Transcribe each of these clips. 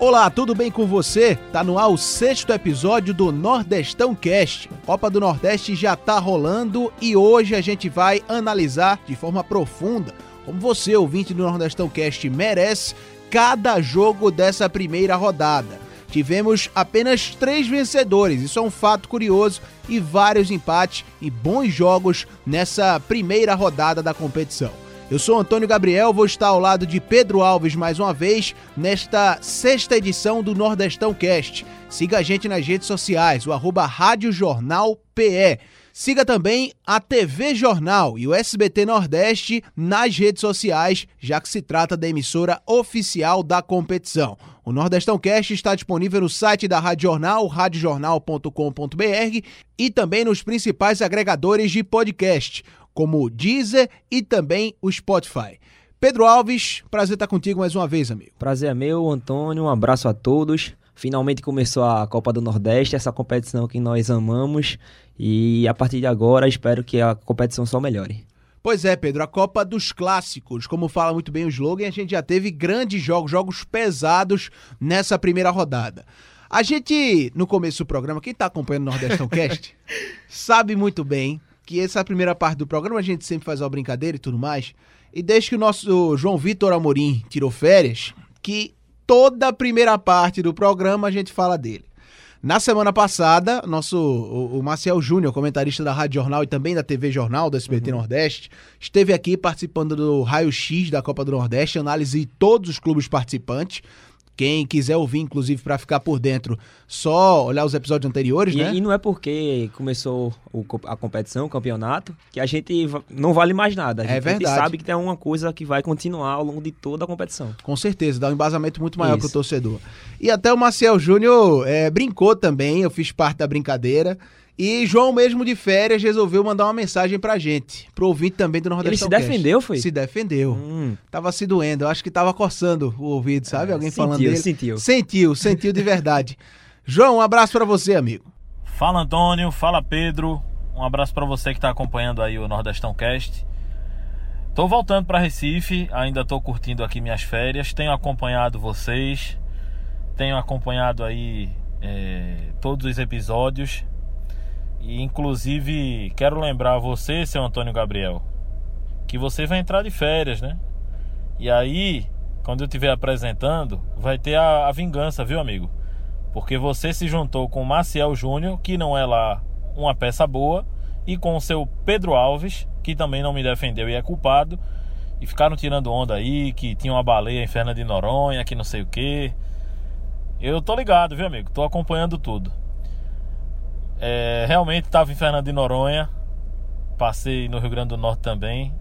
Olá, tudo bem com você? Tá no ar o sexto episódio do Nordestão Cast. Copa do Nordeste já tá rolando e hoje a gente vai analisar de forma profunda, como você, ouvinte do Nordestão Cast, merece cada jogo dessa primeira rodada. Tivemos apenas três vencedores, isso é um fato curioso, e vários empates e bons jogos nessa primeira rodada da competição. Eu sou Antônio Gabriel, vou estar ao lado de Pedro Alves mais uma vez nesta sexta edição do Nordestão Cast. Siga a gente nas redes sociais, o arroba Rádio Jornal PE. Siga também a TV Jornal e o SBT Nordeste nas redes sociais, já que se trata da emissora oficial da competição. O Nordestão Cast está disponível no site da Rádio Jornal, radiojornal.com.br e também nos principais agregadores de podcast como o Deezer e também o Spotify. Pedro Alves, prazer estar contigo mais uma vez, amigo. Prazer é meu, Antônio. Um abraço a todos. Finalmente começou a Copa do Nordeste, essa competição que nós amamos. E a partir de agora, espero que a competição só melhore. Pois é, Pedro, a Copa dos Clássicos. Como fala muito bem o slogan, a gente já teve grandes jogos, jogos pesados nessa primeira rodada. A gente, no começo do programa, quem está acompanhando o Nordestão Cast, sabe muito bem que essa primeira parte do programa a gente sempre faz uma brincadeira e tudo mais. E desde que o nosso João Vitor Amorim tirou férias, que toda a primeira parte do programa a gente fala dele. Na semana passada, nosso o, o Marcel Júnior, comentarista da Rádio Jornal e também da TV Jornal do SBT uhum. Nordeste, esteve aqui participando do Raio X da Copa do Nordeste, análise de todos os clubes participantes. Quem quiser ouvir, inclusive, para ficar por dentro, só olhar os episódios anteriores, e, né? E não é porque começou o, a competição, o campeonato, que a gente não vale mais nada. A é gente, verdade. A gente sabe que tem uma coisa que vai continuar ao longo de toda a competição. Com certeza, dá um embasamento muito maior para o torcedor. E até o Marcel Júnior é, brincou também, eu fiz parte da brincadeira. E João, mesmo de férias, resolveu mandar uma mensagem pra gente, pro ouvinte também do Nordeste. Ele se defendeu, foi? Se defendeu. Hum. Tava se doendo, eu acho que tava coçando o ouvido, sabe? É, Alguém sentiu, falando dele. Sentiu, sentiu. Sentiu, de verdade. João, um abraço para você, amigo. Fala, Antônio. Fala, Pedro. Um abraço para você que tá acompanhando aí o Nordestão Cast. Tô voltando para Recife, ainda tô curtindo aqui minhas férias. Tenho acompanhado vocês, tenho acompanhado aí é, todos os episódios. E inclusive quero lembrar você, seu Antônio Gabriel, que você vai entrar de férias, né? E aí, quando eu estiver apresentando, vai ter a, a, vingança, viu, amigo? Porque você se juntou com o Maciel Júnior, que não é lá uma peça boa, e com o seu Pedro Alves, que também não me defendeu e é culpado, e ficaram tirando onda aí, que tinha uma baleia em Fernando de Noronha, que não sei o que. Eu tô ligado, viu, amigo? Tô acompanhando tudo. É, realmente estava em Fernando de Noronha, passei no Rio Grande do Norte também.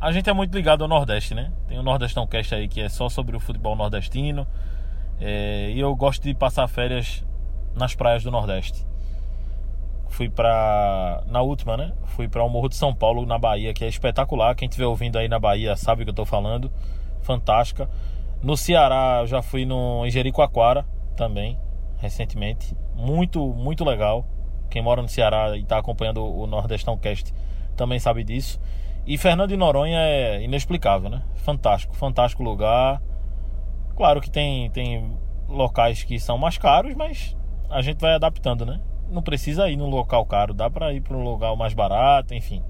A gente é muito ligado ao Nordeste, né? Tem o Nordestão Cast aí que é só sobre o futebol nordestino. É, e eu gosto de passar férias nas praias do Nordeste. Fui pra. Na última, né? Fui para o Morro de São Paulo, na Bahia, que é espetacular. Quem estiver ouvindo aí na Bahia sabe o que eu tô falando. Fantástica. No Ceará, eu já fui no, em Jericoacoara também, recentemente. Muito, muito legal. Quem mora no Ceará e está acompanhando o Nordestão Cast também sabe disso. E Fernando de Noronha é inexplicável, né? Fantástico, fantástico lugar. Claro que tem, tem locais que são mais caros, mas a gente vai adaptando, né? Não precisa ir num local caro, dá para ir para um lugar mais barato, enfim.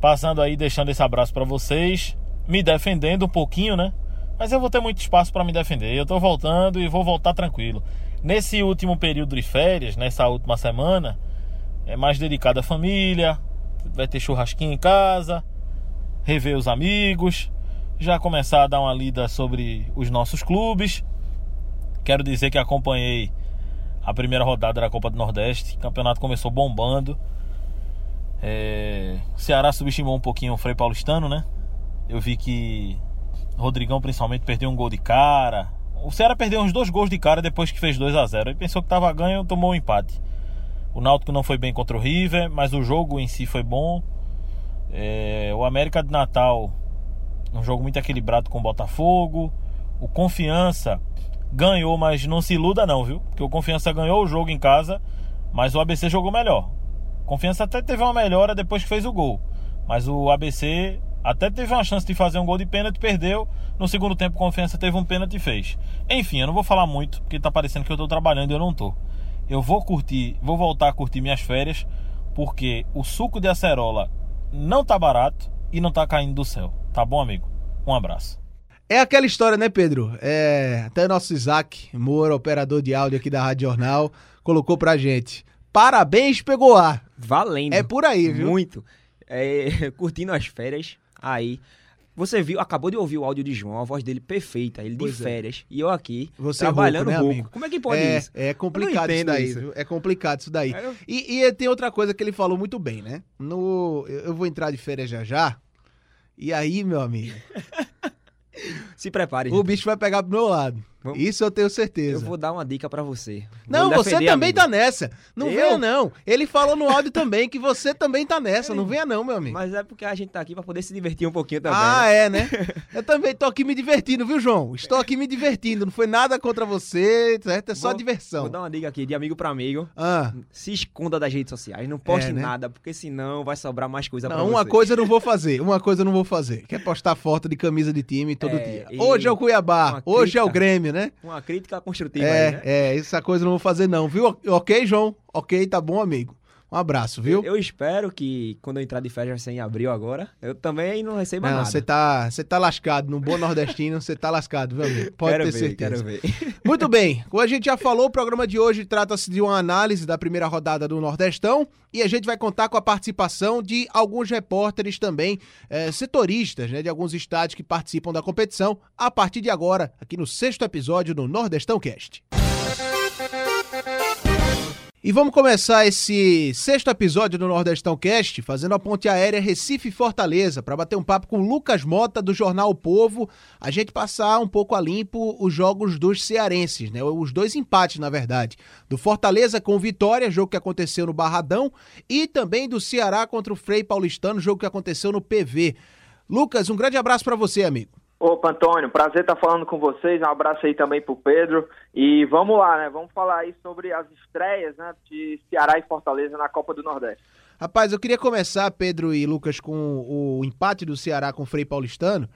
Passando aí, deixando esse abraço para vocês, me defendendo um pouquinho, né? Mas eu vou ter muito espaço para me defender. Eu tô voltando e vou voltar tranquilo. Nesse último período de férias, nessa última semana, é mais dedicado à família, vai ter churrasquinho em casa, rever os amigos, já começar a dar uma lida sobre os nossos clubes. Quero dizer que acompanhei a primeira rodada da Copa do Nordeste, o campeonato começou bombando. É... O Ceará subestimou um pouquinho o Frei Paulistano, né? Eu vi que Rodrigão principalmente perdeu um gol de cara, o Ceará perdeu uns dois gols de cara depois que fez 2 a 0 Ele pensou que estava ganho, tomou um empate. O Náutico não foi bem contra o River, mas o jogo em si foi bom. É, o América de Natal, um jogo muito equilibrado com o Botafogo. O Confiança ganhou, mas não se iluda não, viu? Porque o Confiança ganhou o jogo em casa, mas o ABC jogou melhor. Confiança até teve uma melhora depois que fez o gol. Mas o ABC até teve uma chance de fazer um gol de pênalti, perdeu, No segundo tempo, Confiança teve um pênalti e fez. Enfim, eu não vou falar muito, porque tá parecendo que eu tô trabalhando e eu não tô. Eu vou curtir, vou voltar a curtir minhas férias, porque o suco de acerola não tá barato e não tá caindo do céu. Tá bom, amigo? Um abraço. É aquela história, né, Pedro? É, até nosso Isaac Moura, operador de áudio aqui da Rádio Jornal, colocou pra gente. Parabéns, pegou ar. Valendo. É por aí, viu? Muito. É, curtindo as férias, aí. Você viu, acabou de ouvir o áudio de João, a voz dele perfeita, ele Pois de é. férias, e eu aqui, Você trabalhando rouco, né, rouco. Como é que pode é, isso? é complicado isso daí, viu? É complicado isso daí. Eu- E, e tem outra coisa que ele falou muito bem, né? No, eu vou entrar de férias já já. E aí, meu amigo, Se prepare. o bicho vai pegar pro meu lado. Vamos- Isso eu tenho Eu certeza. vou dar uma dica pra você. Não, você também amigo. tá nessa. Não Eu? venha, não. Ele falou no áudio também que você também tá nessa. Não venha, não, meu amigo. Mas é porque a gente tá aqui pra poder se divertir um pouquinho também. ah, né? é, né? Eu também tô aqui me divertindo, viu, João? Estou aqui me divertindo. Não foi nada contra você, certo? É só Vou- diversão. Vou dar uma dica aqui, de amigo pra amigo. Ah, Se esconda das redes sociais, não poste É, né? nada, porque senão vai sobrar mais coisa pra não, você. uma coisa eu não vou fazer. Uma coisa eu não vou fazer. Quer postar foto de camisa de time todo É, dia. e Hoje é o Cuiabá, hoje é o. Grêmio, né? Uma crítica construtiva É, aí, né? é, essa coisa eu não vou fazer não, viu? Ok, João? Ok, tá bom, amigo. Um abraço, viu? Eu espero que quando eu entrar de férias sem abril agora, eu também não receba Não, nada. você tá, você tá lascado. No bom nordestino, você tá lascado, viu, amigo? Pode quero ter ver, certeza. Quero ver. Muito bem, como a gente já falou, o programa de hoje trata-se de uma análise da primeira rodada do Nordestão e a gente vai contar com a participação de alguns repórteres também, eh, setoristas, né, de alguns estádios que participam da competição, a partir de agora, aqui no sexto episódio do Nordestão Cast. E vamos começar esse sexto episódio do Nordestão Cast fazendo a ponte aérea Recife Fortaleza para bater um papo com Lucas Mota do jornal O Povo, a gente passar um pouco a limpo os jogos dos cearenses, né? Os dois empates, na verdade, do Fortaleza com Vitória, jogo que aconteceu no Barradão, e também do Ceará contra o Frei Paulistano, jogo que aconteceu no PV. Lucas, um grande abraço para você, amigo. Opa, Antônio, prazer estar falando com vocês. Um abraço aí também pro Pedro. E vamos lá, né? Vamos falar aí sobre as estreias né, de Ceará e Fortaleza na Copa do Nordeste. Rapaz, eu queria começar, Pedro e Lucas, com o empate do Ceará com o Frei Paulistano,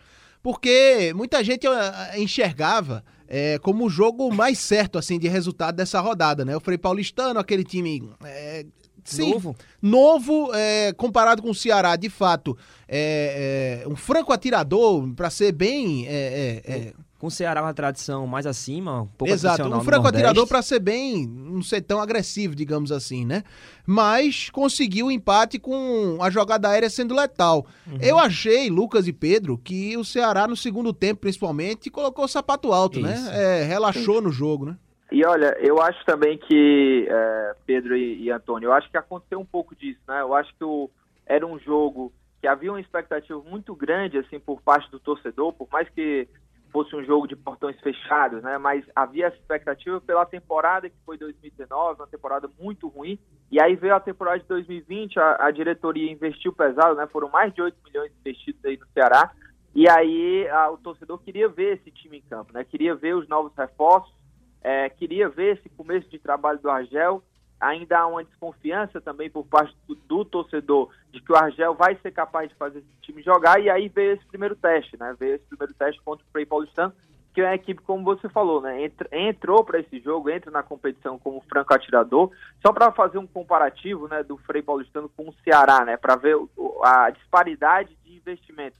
porque muita gente ah, enxergava é, como o jogo mais certo assim de resultado dessa rodada, né? O Frei Paulistano, aquele time é, sim, Novo. novo é, comparado com o Ceará, de fato, é, é, um franco atirador para ser bem é, é, é, Com o Ceará uma tradição mais acima, um pouco Exato, um franco atirador para ser bem, não ser tão agressivo, digamos assim, né? Mas conseguiu o empate com a jogada aérea sendo letal. Uhum. Eu achei, Lucas e Pedro, que o Ceará no segundo tempo, principalmente, colocou o sapato alto, Isso. né? Relaxou no jogo, né? E olha, eu acho também que, é, Pedro e, e Antônio, eu acho que aconteceu um pouco disso, né? Eu acho que o, era um jogo que havia uma expectativa muito grande, assim, por parte do torcedor, por mais que fosse um jogo de portões fechados, né? Mas havia expectativa pela temporada que foi 2019, uma temporada muito ruim. E aí veio a temporada de 2020, a, a diretoria investiu pesado, né? Foram mais de 8 milhões investidos aí no Ceará. E aí a- o torcedor queria ver esse time em campo, né? Queria ver os novos reforços, é, queria ver esse começo de trabalho do Argel. Ainda há uma desconfiança também por parte do, do torcedor de que o Argel vai ser capaz de fazer esse time jogar. E aí veio esse primeiro teste, né? Veio esse primeiro teste contra o Frei Paulistano, que é uma equipe, como você falou, né? Entra- entrou para esse jogo, entra na competição como franco atirador. Só para fazer um comparativo, né, do Frei Paulistano com o Ceará, né? Para ver a disparidade de investimento.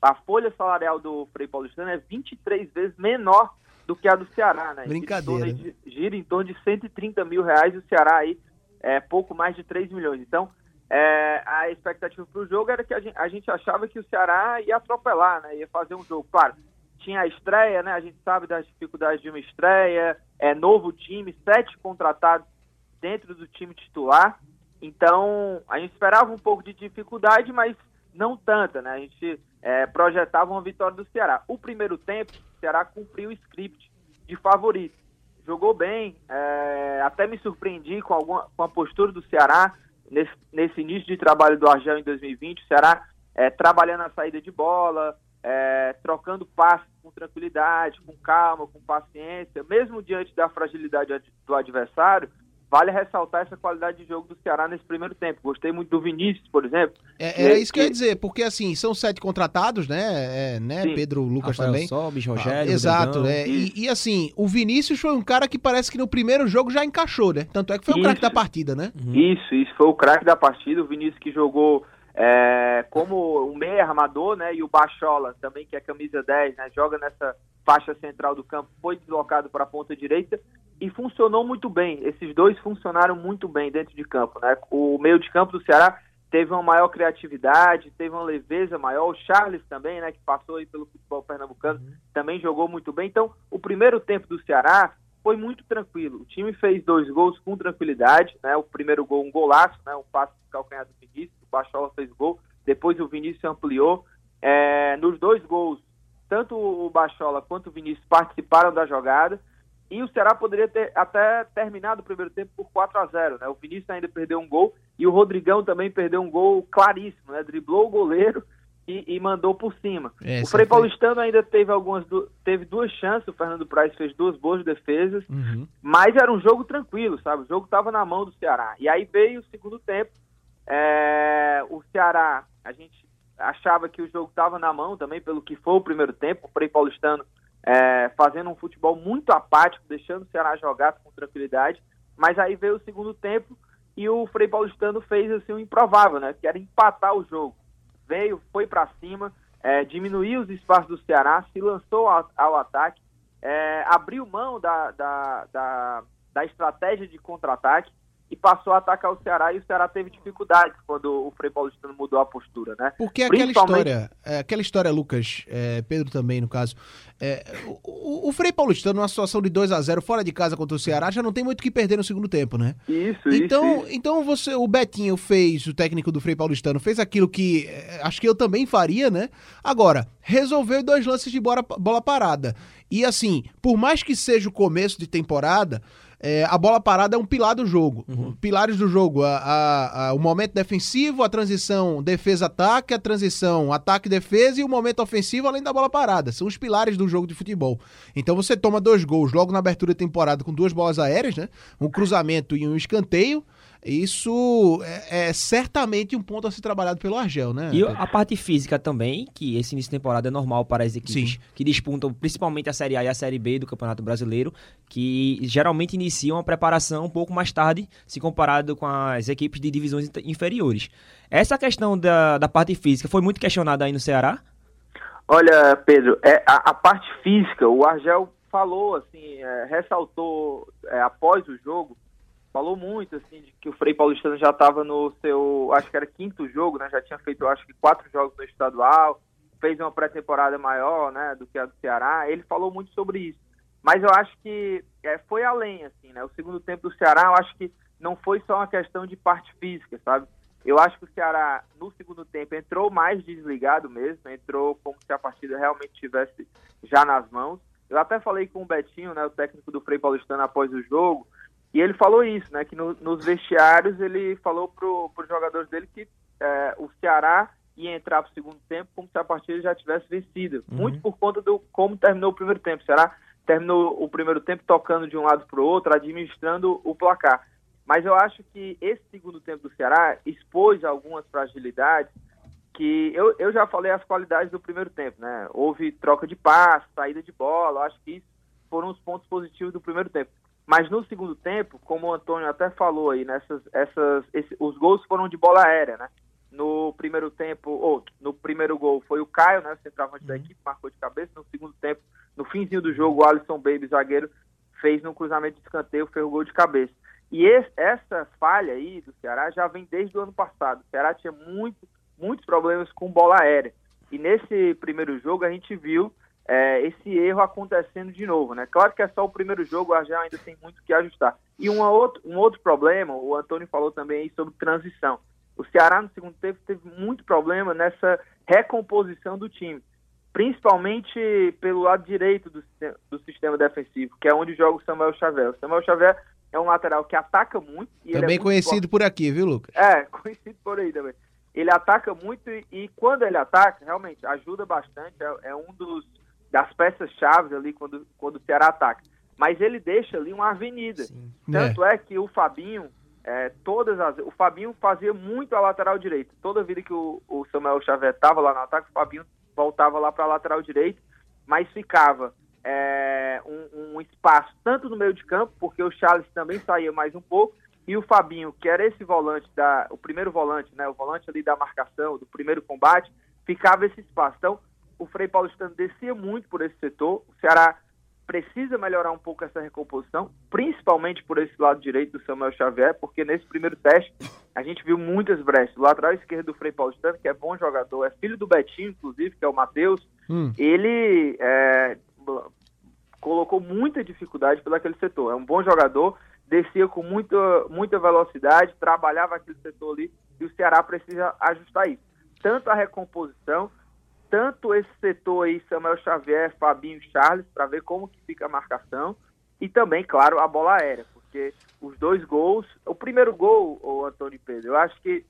A folha salarial do Frei Paulistano é 23 vezes menor do que a do Ceará, né? Brincadeira. Gira em torno de, gira em torno de 130 mil reais e o Ceará aí é pouco mais de 3 milhões. Então, é, a expectativa para o jogo era que a gente, a gente achava que o Ceará ia atropelar, né? Ia fazer um jogo. Claro, tinha a estreia, né? A gente sabe das dificuldades de uma estreia, é novo time, sete contratados dentro do time titular. Então, a gente esperava um pouco de dificuldade, mas não tanta, né? A gente é, projetava uma vitória do Ceará. O primeiro tempo, Ceará cumpriu o script de favorito. Jogou bem, é, até me surpreendi com, alguma, com a postura do Ceará nesse, nesse início de trabalho do Argel em 2020. O Ceará é, trabalhando a saída de bola, é, trocando passes com tranquilidade, com calma, com paciência, mesmo diante da fragilidade ad- do adversário, vale ressaltar essa qualidade de jogo do Ceará nesse primeiro tempo. Gostei muito do Vinícius, por exemplo. É, era isso que eu ia dizer, porque assim, são sete contratados, né? É, né? Pedro Lucas Rafael também. Sobis, Rogério, ah, Exato, é. E, e, assim, o Vinícius foi um cara que parece que no primeiro jogo já encaixou, né? Tanto é que foi isso. o craque da partida, né? Uhum. Isso, isso foi o craque da partida. O Vinícius que jogou é, como um meia armador, né? E o Bachola também, que é camisa 10, né? Joga nessa faixa central do campo, foi deslocado para a ponta direita e funcionou muito bem. Esses dois funcionaram muito bem dentro de campo, né? O meio de campo do Ceará teve uma maior criatividade, teve uma leveza maior. O Charles também, né, que passou aí pelo futebol pernambucano, uhum. também jogou muito bem. Então, o primeiro tempo do Ceará foi muito tranquilo. O time fez dois gols com tranquilidade, né? O primeiro gol um golaço, né? Um passe de calcanhar do Vinícius, o Bachola fez gol. Depois o Vinícius ampliou. É, nos dois gols, tanto o Bachola quanto o Vinícius participaram da jogada. E o Ceará poderia ter até terminado o primeiro tempo por 4 a 0 né? O Vinícius ainda perdeu um gol e o Rodrigão também perdeu um gol claríssimo, né? Driblou o goleiro e, e mandou por cima. o Frei Paulistano ainda teve algumas teve duas chances, o Fernando Praz fez duas boas defesas, uhum. mas era um jogo tranquilo, sabe? O jogo estava na mão do Ceará. E aí veio o segundo tempo, é, o Ceará, a gente achava que o jogo estava na mão também pelo que foi o primeiro tempo, o Frei Paulistano é, fazendo um futebol muito apático, deixando o Ceará jogar com tranquilidade. Mas aí veio o segundo tempo e o Frei Paulistano fez assim o um improvável, né? Que era empatar o jogo. Veio, foi para cima, é, diminuiu os espaços do Ceará, se lançou ao, ao ataque, é, abriu mão da, da, da, da estratégia de contra-ataque e passou a atacar o Ceará e o Ceará teve dificuldades quando o Frei Paulistano mudou a postura, né? Porque aquela história, é, aquela história, Lucas, é, Pedro também no caso, é, o, o, Frei Paulistano numa situação de 2 a 0 fora de casa contra o Ceará já não tem muito o que perder no segundo tempo, né? Isso, então, isso, isso. Então você, o Betinho fez, o técnico do Frei Paulistano, fez aquilo que é, acho que eu também faria, né? Agora, resolveu dois lances de bola, bola parada. E assim, por mais que seja o começo de temporada, é, a bola parada é um pilar do jogo. Uhum. Pilares do jogo: a, a, a, o momento defensivo, a transição defesa-ataque, a transição ataque-defesa e o momento ofensivo, além da bola parada. São os pilares do jogo de futebol. Então você toma dois gols logo na abertura da temporada com duas bolas aéreas, né? Um cruzamento e um escanteio. Isso é, é, certamente um ponto a ser trabalhado pelo Argel, né? E a parte física também, que esse início de temporada é normal para as equipes Sim. que disputam principalmente a Série A e a Série B do Campeonato Brasileiro, que geralmente iniciam a preparação um pouco mais tarde, se comparado com as equipes de divisões inferiores. Essa questão da, da parte física foi muito questionada aí no Ceará? Olha, Pedro, é, a, a parte física, o Argel falou, assim, é, ressaltou é, após o jogo falou muito assim de que o Frei Paulistano já estava no seu, acho que era quinto jogo, né? Já tinha feito acho que quatro jogos no estadual, fez uma pré-temporada maior, né, do que a do Ceará. Ele falou muito sobre isso. Mas eu acho que é, foi além assim, né? O segundo tempo do Ceará, eu acho que não foi só uma questão de parte física, sabe? Eu acho que o Ceará no segundo tempo entrou mais desligado mesmo, entrou como se a partida realmente tivesse já nas mãos. Eu até falei com o Betinho, né, o técnico do Frei Paulistano após o jogo, e ele falou isso, né? Que no, nos vestiários ele falou para os jogadores dele que é, o Ceará ia entrar para o segundo tempo como se a partida já tivesse vencido. Uhum. Muito por conta do como terminou o primeiro tempo. O Ceará terminou o primeiro tempo tocando de um lado para o outro, administrando o placar. Mas eu acho que esse segundo tempo do Ceará expôs algumas fragilidades que eu, eu já falei as qualidades do primeiro tempo, né? Houve troca de passe, saída de bola, eu acho que isso foram os pontos positivos do primeiro tempo. Mas no segundo tempo, como o Antônio até falou aí, nessas, essas, esse, os gols foram de bola aérea, né? No primeiro tempo, ou no primeiro gol foi o Caio, né? O centroavante uhum. da equipe, marcou de cabeça. No segundo tempo, no finzinho do jogo, o Alisson Baby, zagueiro, fez no cruzamento de escanteio, fez o gol de cabeça. E esse, essa falha aí do Ceará já vem desde o ano passado. O Ceará tinha muito, muitos problemas com bola aérea. E nesse primeiro jogo a gente viu é, esse erro acontecendo de novo, né? Claro que é só o primeiro jogo, o Argel ainda tem muito que ajustar. E uma outro, um outro problema, o Antônio falou também aí sobre transição. O Ceará no segundo tempo teve muito problema nessa recomposição do time, principalmente pelo lado direito do, do sistema defensivo, que é onde joga o Samuel Xavier. O Samuel Xavier é um lateral que ataca muito. também é conhecido por aqui, viu, Lucas? É, conhecido por aí também. Ele ataca muito e, e quando ele ataca, realmente ajuda bastante. É, é um dos das peças-chave ali quando, quando o Ceará ataca. mas ele deixa ali uma avenida. Sim. Tanto é. é que o Fabinho, é, todas as, o Fabinho fazia muito a lateral direita. Toda vida que o, o Samuel Xavier estava lá no ataque, o Fabinho voltava lá para a lateral direita, mas ficava é, um, um, espaço tanto no meio de campo, porque o Charles também saía mais um pouco, e o Fabinho, que era esse volante, da, o primeiro volante, né, o volante ali da marcação, do primeiro combate, ficava esse espaço. Então, o Frei Paulistano descia muito por esse setor, o Ceará precisa melhorar um pouco essa recomposição, principalmente por esse lado direito do Samuel Xavier, porque nesse primeiro teste a gente viu muitas brechas. O lateral esquerdo do Frei Paulistano, que é bom jogador, é filho do Betinho, inclusive, que é o Matheus, hum. ele é, colocou muita dificuldade pelo aquele setor. É um bom jogador, descia com muita, muita velocidade, trabalhava aquele setor ali, e o Ceará precisa ajustar isso. Tanto a recomposição tanto esse setor aí, Samuel Xavier, Fabinho Charles, para ver como que fica a marcação. E também, claro, a bola aérea, porque os dois gols, o primeiro gol, o Antônio Pedro, eu acho que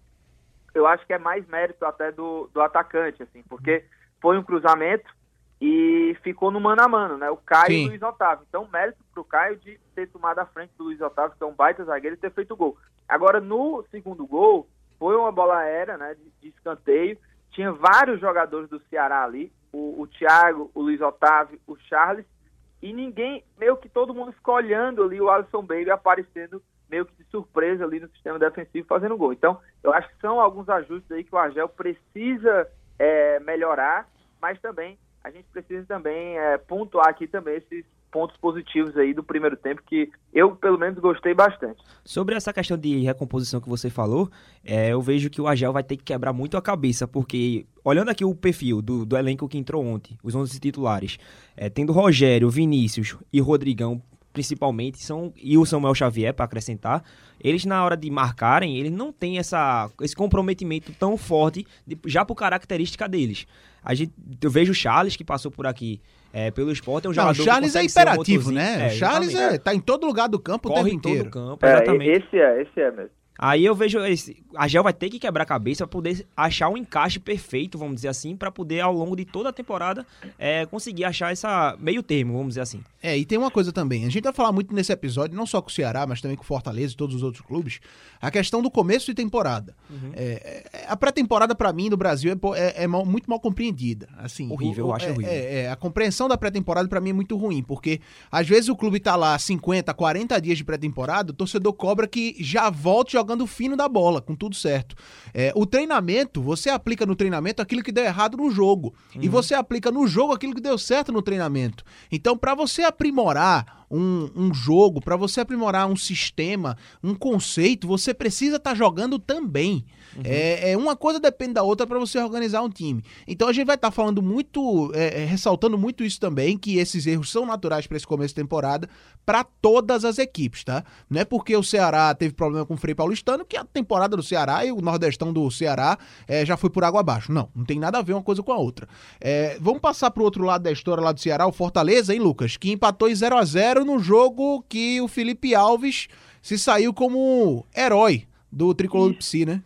eu acho que é mais mérito até do, do atacante, assim, porque foi um cruzamento e ficou no mano a mano, né? O Caio Sim. e o Luiz Otávio. Então, mérito pro Caio de ter tomado a frente do Luiz Otávio, que é um baita zagueiro, e ter feito o gol. Agora, no segundo gol, foi uma bola aérea, né, de, de escanteio, tinha vários jogadores do Ceará ali, o, o Thiago, o Luiz Otávio, o Charles, e ninguém, meio que todo mundo ficou olhando ali o Alisson Bailey aparecendo meio que de surpresa ali no sistema defensivo fazendo gol. Então, eu acho que são alguns ajustes aí que o Argel precisa é, melhorar, mas também a gente precisa também é, pontuar aqui também esses pontos positivos aí do primeiro tempo que eu, pelo menos, gostei bastante. Sobre essa questão de recomposição que você falou, é, eu vejo que o Agel vai ter que quebrar muito a cabeça, porque olhando aqui o perfil do, do elenco que entrou ontem, os 11 titulares, é, tendo Rogério, Vinícius e Rodrigão principalmente, são e o Samuel Xavier para acrescentar, eles na hora de marcarem, eles não têm essa, esse comprometimento tão forte de, já por característica deles. A gente, eu vejo o Charles que passou por aqui é, pelo esporte, é um jogador não, Charles é imperativo, né? É, Charles é, tá em todo lugar do campo Corre o tempo inteiro. Todo campo, exatamente. É, esse é, esse é mesmo. Aí eu vejo esse, a Gel vai ter que quebrar a cabeça para poder achar um encaixe perfeito, vamos dizer assim, para poder ao longo de toda a temporada é, conseguir achar essa meio termo, vamos dizer assim. É, e tem uma coisa também, a gente vai falar muito nesse episódio, não só com o Ceará, mas também com o Fortaleza e todos os outros clubes, a questão do começo de temporada. Uhum. É, é a pré-temporada para mim no Brasil é, é, é mal, muito mal compreendida, assim. Horrível, o, eu acho é, horrível. É, a compreensão da pré-temporada para mim é muito ruim, porque às vezes o clube tá lá 50, 40 dias de pré-temporada, o torcedor cobra que já volte jogando fino da bola bola, com tudo certo. É, o treinamento, você aplica no treinamento aquilo que deu errado no jogo. Uhum. E você aplica no jogo aquilo que deu certo no treinamento. Então, para você aprimorar um, um jogo, para você aprimorar um sistema, um conceito, você precisa estar tá jogando também. Uhum. É, é, uma coisa depende da outra para você organizar um time. Então a gente vai estar tá falando muito, é, é, ressaltando muito isso também, que esses erros são naturais para esse começo de temporada para todas as equipes, tá? Não é porque o Ceará teve problema com o Frei Paulistano que a temporada do Ceará e o Nordestão do Ceará é, já foi por água abaixo. Não, não tem nada a ver uma coisa com a outra. É, vamos passar para o outro lado da história lá do Ceará, o Fortaleza, hein, Lucas? Que empatou em 0 a 0 no jogo que o Felipe Alves se saiu como herói do tricolor do Psi, né?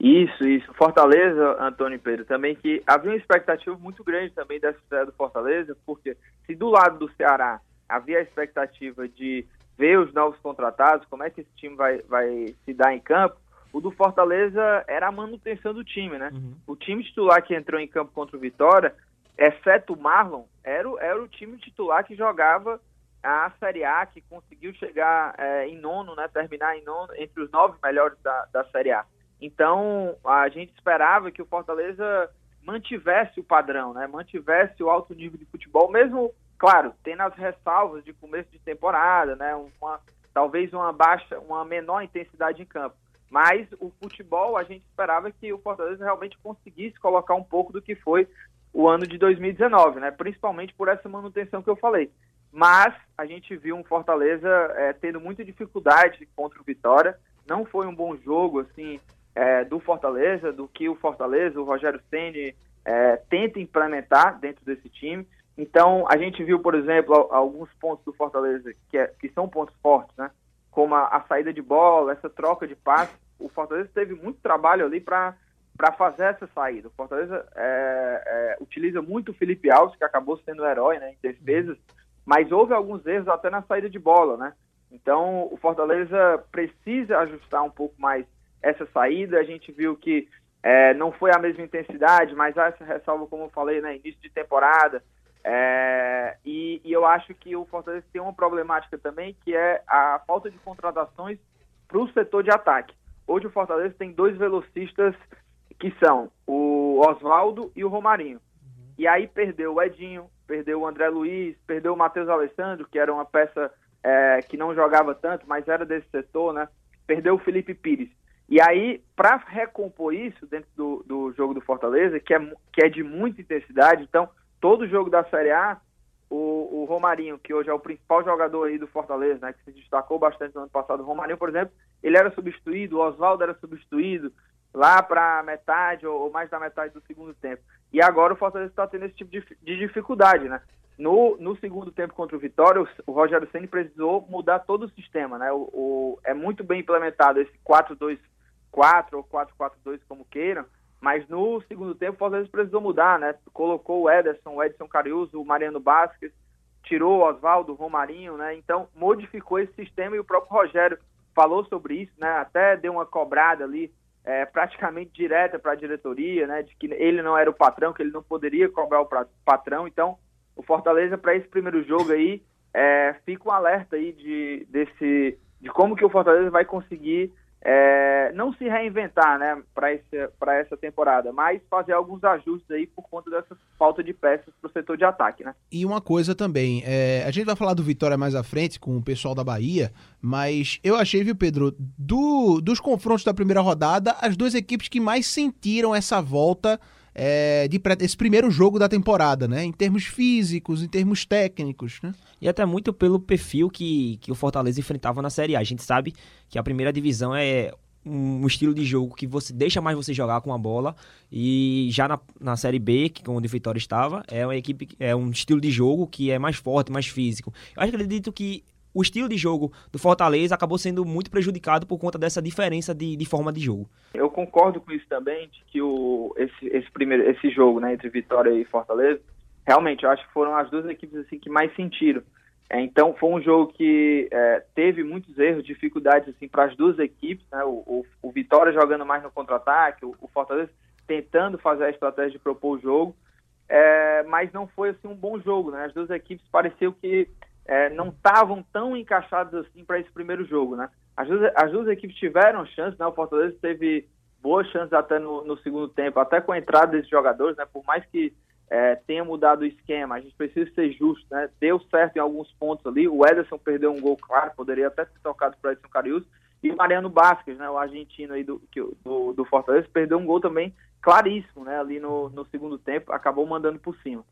Isso, isso. Fortaleza, Antônio Pedro, também que havia uma expectativa muito grande também dessa estreia do Fortaleza, porque se do lado do Ceará havia a expectativa de ver os novos contratados, como é que esse time vai, vai se dar em campo, o do Fortaleza era a manutenção do time, né? Uhum. O time titular que entrou em campo contra o Vitória, exceto o Marlon, era, era o time titular que jogava a Série A, que conseguiu chegar é, em nono, né, terminar em nono, entre os nove melhores da, da Série A. Então, a gente esperava que o Fortaleza mantivesse o padrão, né, mantivesse o alto nível de futebol, mesmo, claro, tendo as ressalvas de começo de temporada, né, uma, talvez uma baixa, uma menor intensidade em campo. Mas o futebol, a gente esperava que o Fortaleza realmente conseguisse colocar um pouco do que foi o ano de 2019, né? Principalmente por essa manutenção que eu falei mas a gente viu um Fortaleza é, tendo muita dificuldade contra o Vitória. Não foi um bom jogo assim é, do Fortaleza, do que o Fortaleza, o Rogério Ceni é, tenta implementar dentro desse time. Então a gente viu, por exemplo, alguns pontos do Fortaleza que, é, que são pontos fortes, né? Como a, a, saída de bola, essa troca de passe. O Fortaleza teve muito trabalho ali para fazer essa saída. O Fortaleza é, é, utiliza muito o Felipe Alves, que acabou sendo o herói né, em defesas, mas houve alguns erros até na saída de bola, né? Então o Fortaleza precisa ajustar um pouco mais essa saída. A gente viu que é, não foi a mesma intensidade, mas essa ressalva, como eu falei, né, início de temporada. É, e, e, eu acho que o Fortaleza tem uma problemática também, que é a falta de contratações para o setor de ataque. Hoje o Fortaleza tem dois velocistas que são o Oswaldo e o Romarinho. E aí perdeu o Edinho, perdeu o André Luiz, perdeu o Matheus Alessandro, que era uma peça é, que não jogava tanto, mas era desse setor, né? Perdeu o Felipe Pires. E aí, para recompor isso dentro do, do jogo do Fortaleza, que é, que é de muita intensidade, então, todo jogo da Série A, o, o, Romarinho, que hoje é o principal jogador aí do Fortaleza, né, que se destacou bastante no ano passado, o Romarinho, por exemplo, ele era substituído, o Oswaldo era substituído lá para metade ou, ou, mais da metade do segundo tempo. E agora o Fortaleza está tendo esse tipo de, de dificuldade, né? No, no, segundo tempo contra o Vitória, o, o Rogério Ceni precisou mudar todo o sistema, né? O, o é muito bem implementado esse 4-2 4 ou 4-4-2, como queiram, mas no segundo tempo o Fortaleza precisou mudar, né? Colocou o Ederson, o Edson Cariuso, o Mariano Basques, tirou o Oswaldo, o Romarinho, né? Então modificou esse sistema e o próprio Rogério falou sobre isso, né? Até deu uma cobrada ali é, praticamente direta para a diretoria, né? De que ele não era o patrão, que ele não poderia cobrar o patrão. Então o Fortaleza para esse primeiro jogo aí é, fica um alerta aí de desse de como que o Fortaleza vai conseguir é, não se reinventar né, para essa temporada, mas fazer alguns ajustes aí por conta dessa falta de peças para o setor de ataque. Né? E uma coisa também, é, a gente vai falar do Vitória mais à frente com o pessoal da Bahia, mas eu achei, viu, Pedro, do, dos confrontos da primeira rodada, as duas equipes que mais sentiram essa volta é, de esse primeiro jogo da temporada, né? Em termos físicos, em termos técnicos, né? E até muito pelo perfil que, que o Fortaleza enfrentava na Série A. A gente sabe que a primeira divisão é um estilo de jogo que você deixa mais você jogar com a bola e já na, na série B, que onde o Vitória estava, é uma equipe é um estilo de jogo que é mais forte, mais físico. Eu acredito que o estilo de jogo do Fortaleza acabou sendo muito prejudicado por conta dessa diferença de, de forma de jogo. Eu concordo com isso também, de que o, esse, esse, primeiro, esse jogo né, entre Vitória e Fortaleza, realmente, eu acho que foram as duas equipes assim, que mais sentiram. É, então, foi um jogo que é, teve muitos erros, dificuldades assim, para as duas equipes. Né, o, o, o, Vitória jogando mais no contra-ataque, o, o, Fortaleza tentando fazer a estratégia de propor o jogo, é, mas não foi assim, um bom jogo. Né? As duas equipes pareciam que é, não estavam tão encaixados assim para esse primeiro jogo, né? As duas, as duas equipes tiveram chance, né? O Fortaleza teve boas chances até no, no segundo tempo, até com a entrada desses jogadores, né? Por mais que é, tenha mudado o esquema, a gente precisa ser justo, né? Deu certo em alguns pontos ali. O Ederson perdeu um gol claro, poderia até ter tocado para Edson Carius. E o Mariano Basques, né? O argentino aí do, do, do Fortaleza, perdeu um gol também claríssimo, né? Ali no, no segundo tempo, acabou mandando por cima.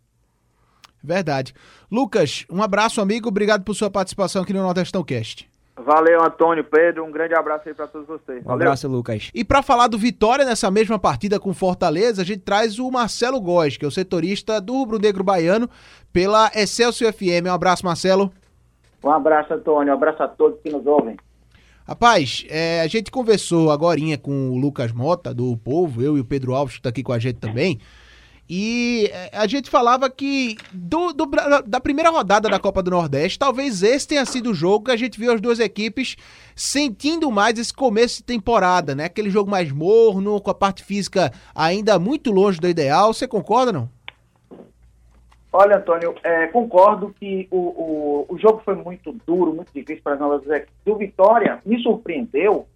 Verdade. Lucas, um abraço, amigo. Obrigado por sua participação aqui no Nordestão Cast. Valeu, Antônio, Pedro. Um grande abraço aí para todos vocês. Um abraço, Lucas. E para falar do Vitória nessa mesma partida com Fortaleza, a gente traz o Marcelo Góes, que é o setorista do Rubro Negro Baiano, pela Excelsior FM. Um abraço, Marcelo. Um abraço, Antônio. Um abraço a todos que nos ouvem. Rapaz, é, a gente conversou agora com o Lucas Mota, do Povo, eu e o Pedro Alves, que está aqui com a gente também. E é, a gente falava que do, do, da primeira rodada da Copa do Nordeste, talvez esse tenha sido o jogo que a gente viu as duas equipes sentindo mais esse começo de temporada, né? Aquele jogo mais morno, com a parte física ainda muito longe do ideal. Você concorda, não? Olha, Antônio, é, concordo que o, o, o jogo foi muito duro, muito difícil para as novas equipes. O Vitória me surpreendeu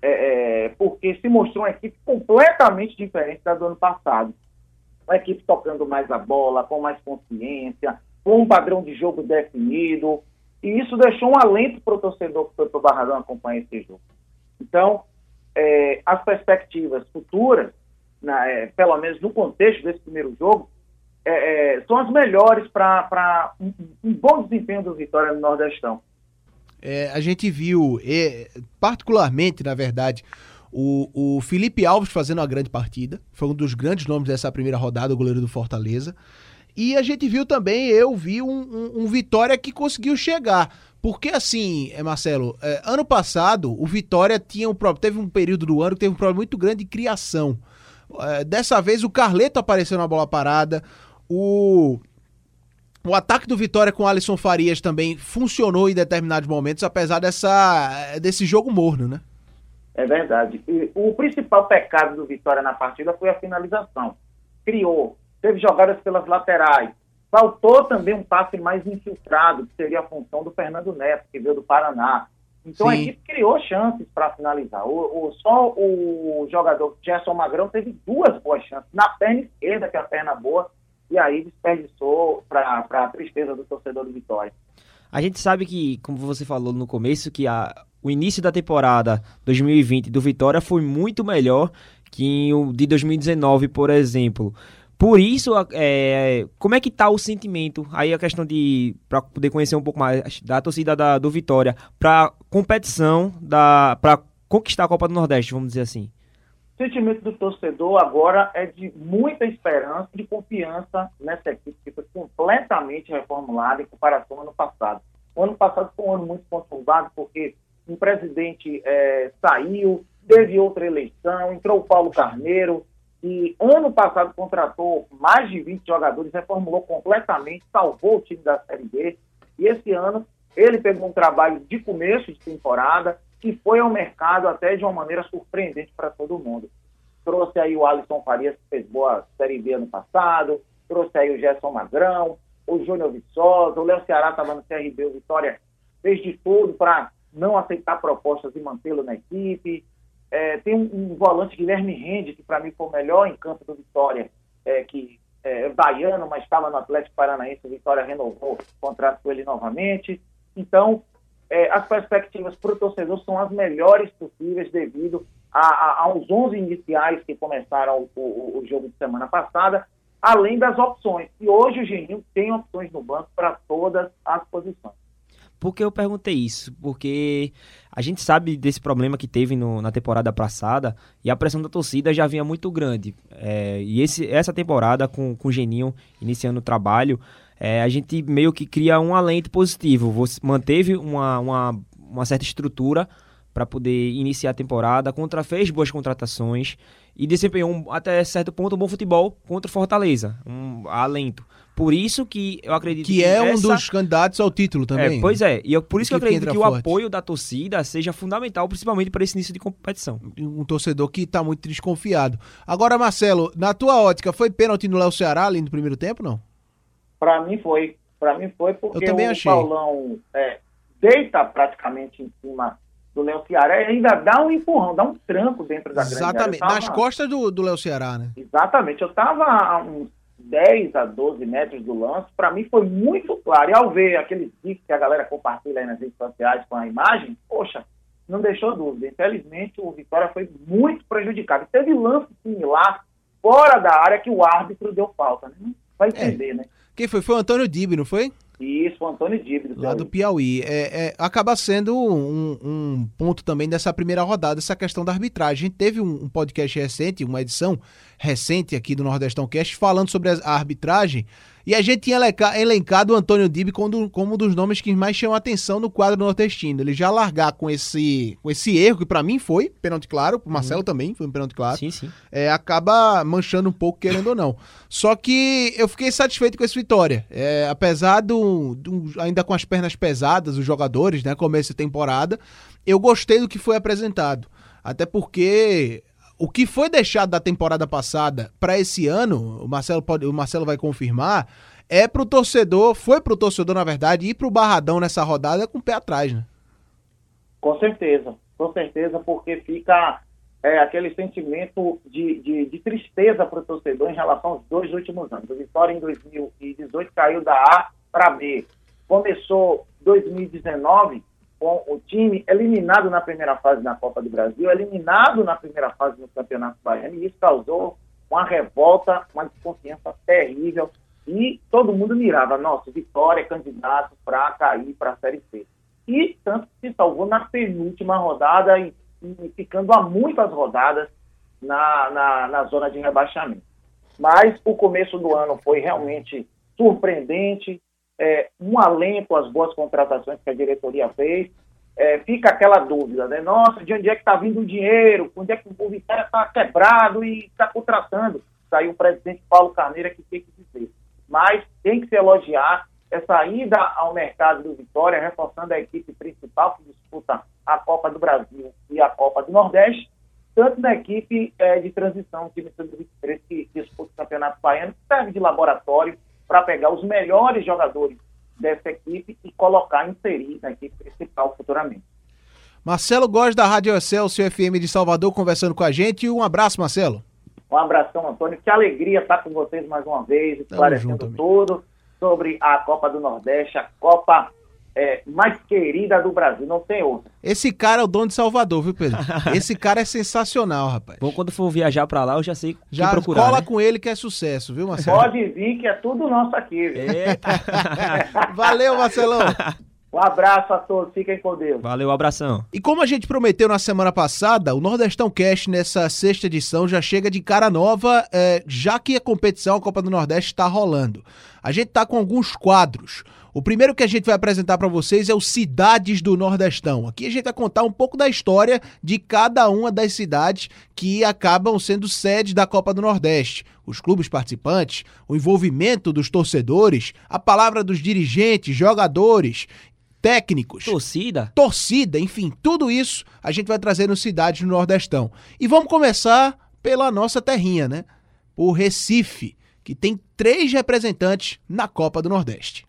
é, é, porque se mostrou uma equipe completamente diferente da do ano passado uma equipe tocando mais a bola, com mais consciência, com um padrão de jogo definido. E isso deixou um alento para o torcedor que foi para o Barradão acompanhar esse jogo. Então, é, as perspectivas futuras, é, pelo menos no contexto desse primeiro jogo, é, é são as melhores para um, um, bom desempenho do Vitória no Nordestão. É, a gente viu, particularmente, na verdade, o, o Felipe Alves fazendo uma grande partida, foi um dos grandes nomes dessa primeira rodada, o goleiro do Fortaleza. E a gente viu também, eu vi um, um, um Vitória que conseguiu chegar. Porque assim, é, Marcelo, é, ano passado o Vitória tinha um teve um período do ano que teve um problema muito grande de criação. É, dessa vez o Carleto apareceu na bola parada, o o ataque do Vitória com Alisson Farias também funcionou em determinados momentos, apesar dessa, desse jogo morno, né? É verdade. E o principal pecado do Vitória na partida foi a finalização. Criou, teve jogadas pelas laterais. Faltou também um passe mais infiltrado, que seria a função do Fernando Neto, que veio do Paraná. Então Sim. a equipe criou chances para finalizar. O, o, só o jogador Gerson Magrão teve duas boas chances. Na perna esquerda, que é a perna boa, e aí desperdiçou para a tristeza do torcedor do Vitória. A gente sabe que, como você falou no começo, que a, o início da temporada 2020 do Vitória foi muito melhor que o de 2019, por exemplo. Por isso, é, como é que tá o sentimento? Aí a questão de para poder conhecer um pouco mais da torcida da, do Vitória para competição da para conquistar a Copa do Nordeste, vamos dizer assim. O sentimento do torcedor agora é de muita esperança de confiança nessa equipe que foi completamente reformulada em comparação ao ano passado. O ano passado foi um ano muito conturbado porque um presidente é, saiu, teve outra eleição, entrou o Paulo Carneiro, e ano passado contratou mais de 20 jogadores, reformulou completamente, salvou o time da Série B. E esse ano ele pegou um trabalho de começo de temporada, que foi ao mercado até de uma maneira surpreendente para todo mundo. Trouxe aí o Alisson Farias, que fez boa Série B ano passado, trouxe aí o Gerson Magrão, o Júnior Viçosa, o Léo Ceará estava no CRB, o Vitória fez de tudo para não aceitar propostas e mantê-lo na equipe. É, tem um, um, volante, Guilherme Rende, que para mim foi o melhor em campo do Vitória, é, que é baiano, mas estava no Atlético Paranaense, o Vitória renovou o contrato com ele novamente. Então, é, as perspectivas para o torcedor são as melhores possíveis devido a, a, aos 11 iniciais que começaram o, o, o, jogo de semana passada, além das opções. E hoje o Geninho tem opções no banco para todas as posições. Por que eu perguntei isso? Porque a gente sabe desse problema que teve no, na temporada passada e a pressão da torcida já vinha muito grande. É, e esse, essa temporada, com, com o Geninho iniciando o trabalho, é, a gente meio que cria um alento positivo. Você manteve uma, uma, uma certa estrutura para poder iniciar a temporada, contra fez boas contratações e desempenhou um, até certo ponto um bom futebol contra o Fortaleza, um alento. Por isso que eu acredito que, que é essa... um dos candidatos ao título também. É, pois é, e eu, por isso que, que eu acredito que, que o apoio da torcida seja fundamental, principalmente para esse início de competição. Um torcedor que está muito desconfiado. Agora, Marcelo, na tua ótica, foi pênalti no Léo Ceará ali no primeiro tempo, não? Para mim foi. Para mim foi porque o achei. Paulão é, deita praticamente em cima do Léo Ceará e ainda dá um empurrão, dá um tranco dentro da Exatamente. grande Exatamente, nas costas do, do Léo Ceará, né? Exatamente, eu estava a uns 10 a 12 metros do lance, para mim foi muito claro. E ao ver aqueles vídeos que a galera compartilha aí nas redes sociais com a imagem, poxa, não deixou dúvida. Infelizmente, o Vitória foi muito prejudicado. Teve lance similar fora da área que o árbitro deu falta, né? Vai é. entender, é. né? Quem foi? Foi o Antônio Dib, não foi? Isso, Antônio Dib. Lá do Piauí. É, é, acaba sendo um, um, ponto também dessa primeira rodada, essa questão da arbitragem. Teve um, um podcast recente, uma edição recente aqui do Nordestão Cast, falando sobre a arbitragem. E a gente tinha elencado o Antônio Dib como, como um dos nomes que mais chamam atenção no quadro nordestino. Ele já largar com esse, com esse erro, que para mim foi pênalti claro, pro Marcelo uhum. também foi um pênalti claro. Sim, sim. É, acaba manchando um pouco, querendo ou não. Só que eu fiquei satisfeito com essa vitória. É, apesar do, do, ainda com as pernas pesadas, os jogadores, né, começo de temporada, eu gostei do que foi apresentado. Até porque o que foi deixado da temporada passada para esse ano, o Marcelo, pode, o Marcelo vai confirmar, é pro torcedor, foi pro torcedor, na verdade, ir pro Barradão nessa rodada com o pé atrás, né? Com certeza, com certeza, porque fica é, aquele sentimento de, de, de tristeza para o torcedor em relação aos dois últimos anos. O Vitória em 2018 caiu da A para B. Começou 2019 com o time eliminado na primeira fase na Copa do Brasil, eliminado na primeira fase no Campeonato Baiano, e isso causou uma revolta, uma desconfiança terrível, e todo mundo mirava, nossa, Vitória é candidato para cair para a Série C. E tanto se salvou na penúltima rodada e, e ficando a muitas rodadas na, na, na zona de rebaixamento. Mas o começo do ano foi realmente surpreendente, é, um alento às boas contratações que a diretoria fez. É, fica aquela dúvida, né? Nossa, de onde é que está vindo o dinheiro? Onde é que o Vitória está quebrado e está contratando? Saiu o presidente Paulo Carneiro que tem que dizer. Mas tem que se elogiar essa ida ao mercado do Vitória, reforçando a equipe principal que disputa a Copa do Brasil e a Copa do Nordeste, tanto na equipe é, de transição, o time sub-23 que disputa o Campeonato Baiano, que serve de laboratório para pegar os melhores jogadores dessa equipe e colocar, inserir na equipe principal futuramente. Marcelo Góes da Rádio Excelsior FM de Salvador conversando com a gente. Um abraço, Marcelo. Um abração, Antônio. Que alegria estar com vocês mais uma vez, esclarecendo tudo sobre a Copa do Nordeste, a Copa é, mais querida do Brasil, não tem outra. Esse cara é o dono de Salvador, viu, Pedro? Esse cara é sensacional, rapaz. Bom, quando for viajar pra lá, eu já sei já procurar. cola né? com ele que é sucesso, viu, Marcelo? Pode vir que é tudo nosso aqui. Viu? Valeu, Marcelão. Um abraço a todos, fiquem com Deus. Valeu, um abração. E como a gente prometeu na semana passada, o Nordestão Cast nessa sexta edição já chega de cara nova, é, já que a competição, a Copa do Nordeste, está rolando. A gente tá com alguns quadros. O primeiro que a gente vai apresentar para vocês é o Cidades do Nordestão. Aqui a gente vai contar um pouco da história de cada uma das cidades que acabam sendo sede da Copa do Nordeste. Os clubes participantes, o envolvimento dos torcedores, a palavra dos dirigentes, jogadores técnicos, torcida, torcida, enfim, tudo isso a gente vai trazer no Cidades do Nordestão. E vamos começar pela nossa terrinha, né? O Recife, que tem três representantes na Copa do Nordeste.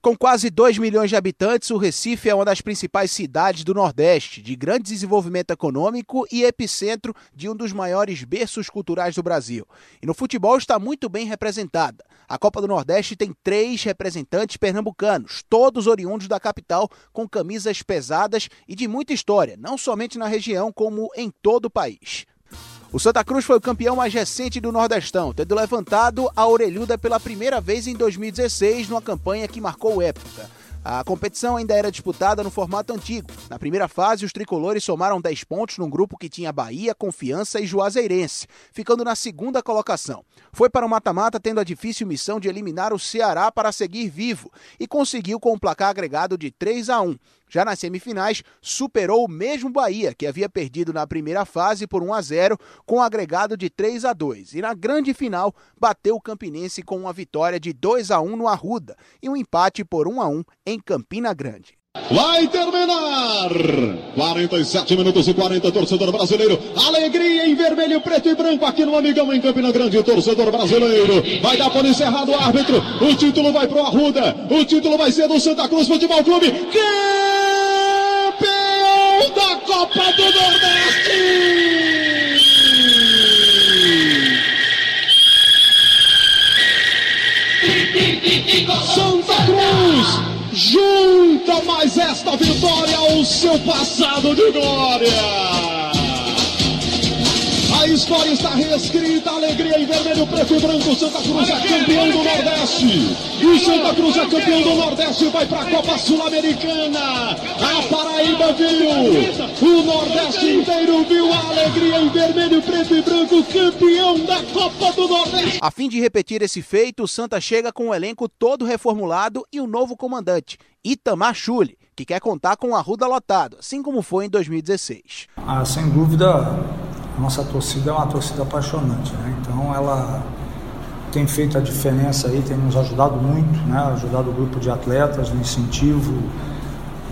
Com quase 2 milhões de habitantes, o Recife é uma das principais cidades do Nordeste, de grande desenvolvimento econômico e epicentro de um dos maiores berços culturais do Brasil. E no futebol está muito bem representada. A Copa do Nordeste tem três representantes pernambucanos, todos oriundos da capital, com camisas pesadas e de muita história, não somente na região, como em todo o país. O Santa Cruz foi o campeão mais recente do Nordestão, tendo levantado a orelhuda pela primeira vez em 2016, numa campanha que marcou época. A competição ainda era disputada no formato antigo. Na primeira fase, os tricolores somaram 10 pontos num grupo que tinha Bahia, Confiança e Juazeirense, ficando na segunda colocação. Foi para o mata-mata tendo a difícil missão de eliminar o Ceará para seguir vivo e conseguiu com um placar agregado de 3 a 1. Já nas semifinais, superou o mesmo Bahia, que havia perdido na primeira fase por 1 a 0, com um agregado de 3 a 2. E na grande final, bateu o Campinense com uma vitória de 2 a 1 no Arruda e um empate por 1 a 1 em Campina Grande. Vai terminar! 47 minutos e 40, torcedor brasileiro. Alegria em vermelho, preto e branco aqui no Amigão em Campina Grande, torcedor brasileiro. Vai dar por encerrado o árbitro. O título vai pro Arruda. O título vai ser do Santa Cruz Futebol Clube. Da Copa do Nordeste! Santa Cruz junta mais esta vitória ao seu passado de glória. A história está reescrita, alegria em vermelho, preto e branco. Santa Cruz é campeão do Nordeste. E Santa Cruz é campeão do Nordeste vai para a Copa Sul-Americana. A Paraíba viu, o Nordeste inteiro viu a alegria em vermelho, preto e branco, campeão da Copa do Nordeste. A fim de repetir esse feito, o Santa chega com o elenco todo reformulado e um novo comandante, Itamar Chuli, que quer contar com o Arruda lotado, assim como foi em 2016. Ah, sem dúvida, a nossa torcida é uma torcida apaixonante, né? Então ela tem feito a diferença aí, tem nos ajudado muito, né? Ajudado o grupo de atletas no incentivo,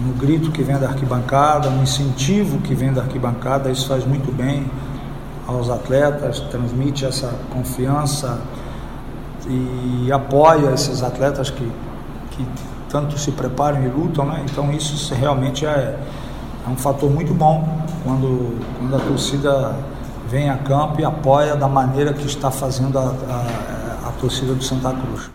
no grito que vem da arquibancada, no incentivo que vem da arquibancada, isso faz muito bem aos atletas, transmite essa confiança e apoia esses atletas que, que tanto se preparam e lutam, né? Então isso realmente é, é um fator muito bom quando, quando a torcida vem a campo e apoia da maneira que está fazendo a, a, a torcida do Santa Cruz.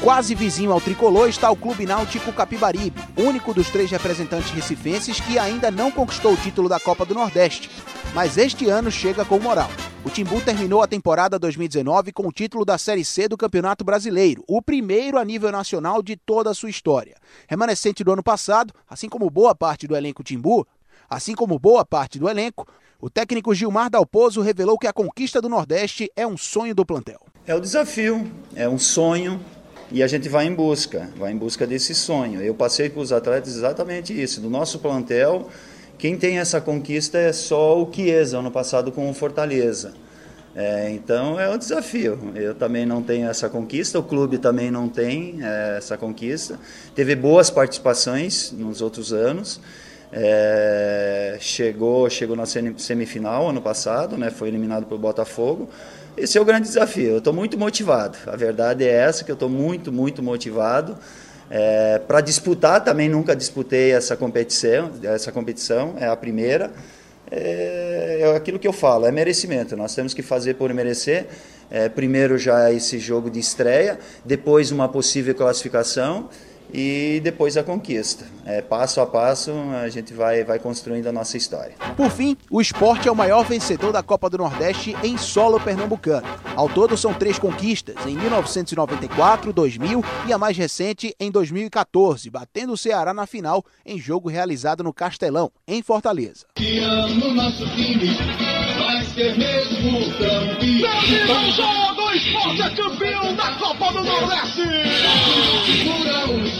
Quase vizinho ao tricolor está o Clube Náutico Capibaribe, único dos três representantes recifenses que ainda não conquistou o título da Copa do Nordeste. Mas este ano chega com moral. O Timbu terminou a temporada 2019 com o título da Série C do Campeonato Brasileiro, o primeiro a nível nacional de toda a sua história. Remanescente do ano passado, assim como boa parte do elenco Timbu, assim como boa parte do elenco, o técnico Gilmar Dalpozo revelou que a conquista do Nordeste é um sonho do plantel. É o desafio, é um sonho e a gente vai em busca, vai em busca desse sonho. Eu passei com os atletas exatamente isso. Do nosso plantel, quem tem essa conquista é só o Chiesa, ano passado com o Fortaleza. É, então é um desafio. Eu também não tenho essa conquista, o clube também não tem é, essa conquista. Teve boas participações nos outros anos. É, chegou, chegou na semifinal ano passado, né, foi eliminado pelo Botafogo. Esse é o grande desafio. Eu estou muito motivado. A verdade é essa que eu estou muito, muito motivado. É, Para disputar também nunca disputei essa competição, essa competição é a primeira é, é aquilo que eu falo, é merecimento. Nós temos que fazer por merecer. É, primeiro já esse jogo de estreia, depois uma possível classificação e depois a conquista. É, passo a passo a gente vai, vai construindo a nossa história. Por fim, o esporte é o maior vencedor da Copa do Nordeste em solo pernambucano. Ao todo são três conquistas, em 1994, 2000 e a mais recente em 2014, batendo o Ceará na final em jogo realizado no Castelão, em Fortaleza. Que ano nosso time vai ser mesmo campeão. Esporte é campeão da Copa do Nordeste!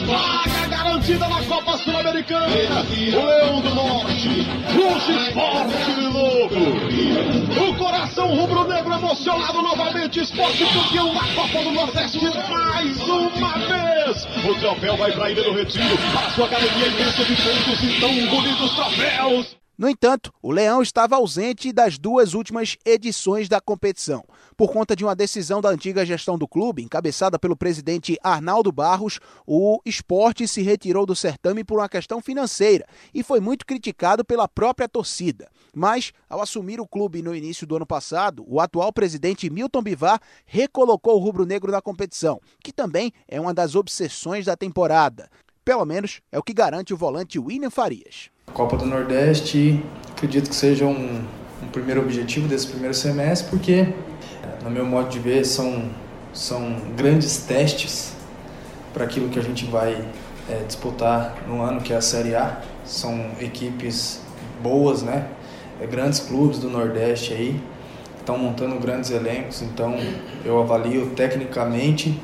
Vaga garantida na Copa Sul-Americana. Leão do Norte. O Esporte de novo. O coração rubro-negro emocionado novamente. Esporte campeão da Copa do Nordeste mais uma vez. O troféu vai para a Ilha do Retiro. Para sua academia imensa de pontos e tão bonitos troféus. No entanto, o Leão estava ausente das duas últimas edições da competição, por conta de uma decisão da antiga gestão do clube, encabeçada pelo presidente Arnaldo Barros. O esporte se retirou do certame por uma questão financeira e foi muito criticado pela própria torcida. Mas, ao assumir o clube no início do ano passado, o atual presidente Milton Bivar recolocou o rubro-negro na competição, que também é uma das obsessões da temporada. Pelo menos é o que garante o volante William Farias. Copa do Nordeste, acredito que seja um, um primeiro objetivo desse primeiro semestre, porque, no meu modo de ver, são, são grandes testes para aquilo que a gente vai é, disputar no ano, que é a Série A. São equipes boas, né? É, grandes clubes do Nordeste aí, estão montando grandes elencos, então eu avalio tecnicamente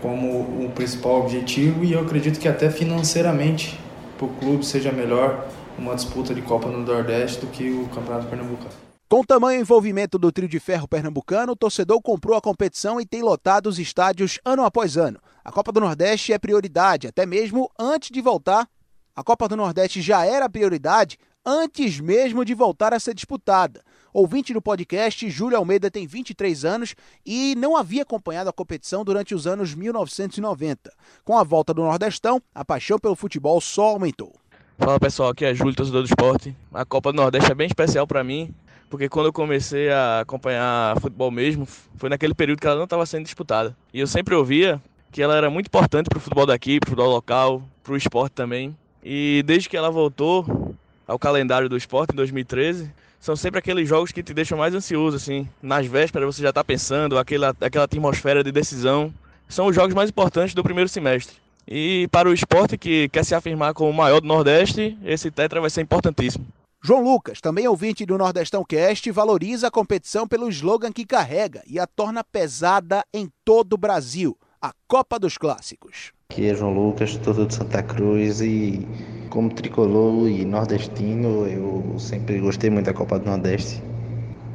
como o principal objetivo e eu acredito que até financeiramente para o clube seja melhor uma disputa de Copa no Nordeste do que o Campeonato Pernambucano. Com tamanho envolvimento do trio de ferro pernambucano, o torcedor comprou a competição e tem lotado os estádios ano após ano. A Copa do Nordeste é prioridade, até mesmo antes de voltar. A Copa do Nordeste já era prioridade antes mesmo de voltar a ser disputada. Ouvinte do podcast, Júlio Almeida tem 23 anos e não havia acompanhado a competição durante os anos 1990. Com a volta do Nordestão, a paixão pelo futebol só aumentou. Fala pessoal, aqui é Júlio, torcedor do esporte. A Copa do Nordeste é bem especial para mim, porque quando eu comecei a acompanhar futebol mesmo, foi naquele período que ela não estava sendo disputada. E eu sempre ouvia que ela era muito importante para o futebol daqui, para o futebol local, para o esporte também. E desde que ela voltou ao calendário do esporte em 2013, são sempre aqueles jogos que te deixam mais ansioso, assim. Nas vésperas você já está pensando, aquela, aquela atmosfera de decisão. São os jogos mais importantes do primeiro semestre. E para o esporte que quer se afirmar como o maior do Nordeste, esse tetra vai ser importantíssimo. João Lucas, também ouvinte do Nordestão Cast, valoriza a competição pelo slogan que carrega e a torna pesada em todo o Brasil, a Copa dos Clássicos. Aqui é João Lucas, todo de Santa Cruz e como tricolor e nordestino, eu sempre gostei muito da Copa do Nordeste,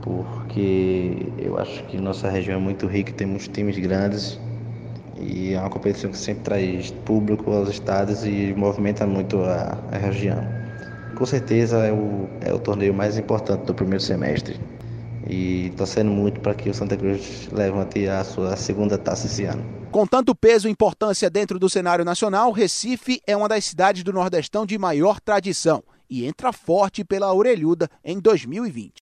porque eu acho que nossa região é muito rica, temos times grandes e é uma competição que sempre traz público aos estados e movimenta muito a, a região. Com certeza é o, é o torneio mais importante do primeiro semestre e torcendo muito para que o Santa Cruz levante a sua segunda taça esse ano. Com tanto peso e importância dentro do cenário nacional, Recife é uma das cidades do Nordestão de maior tradição e entra forte pela orelhuda em 2020.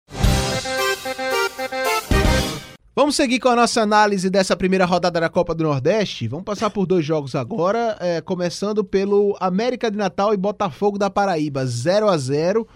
Vamos seguir com a nossa análise dessa primeira rodada da Copa do Nordeste. Vamos passar por dois jogos agora, é, começando pelo América de Natal e Botafogo da Paraíba, 0 a 0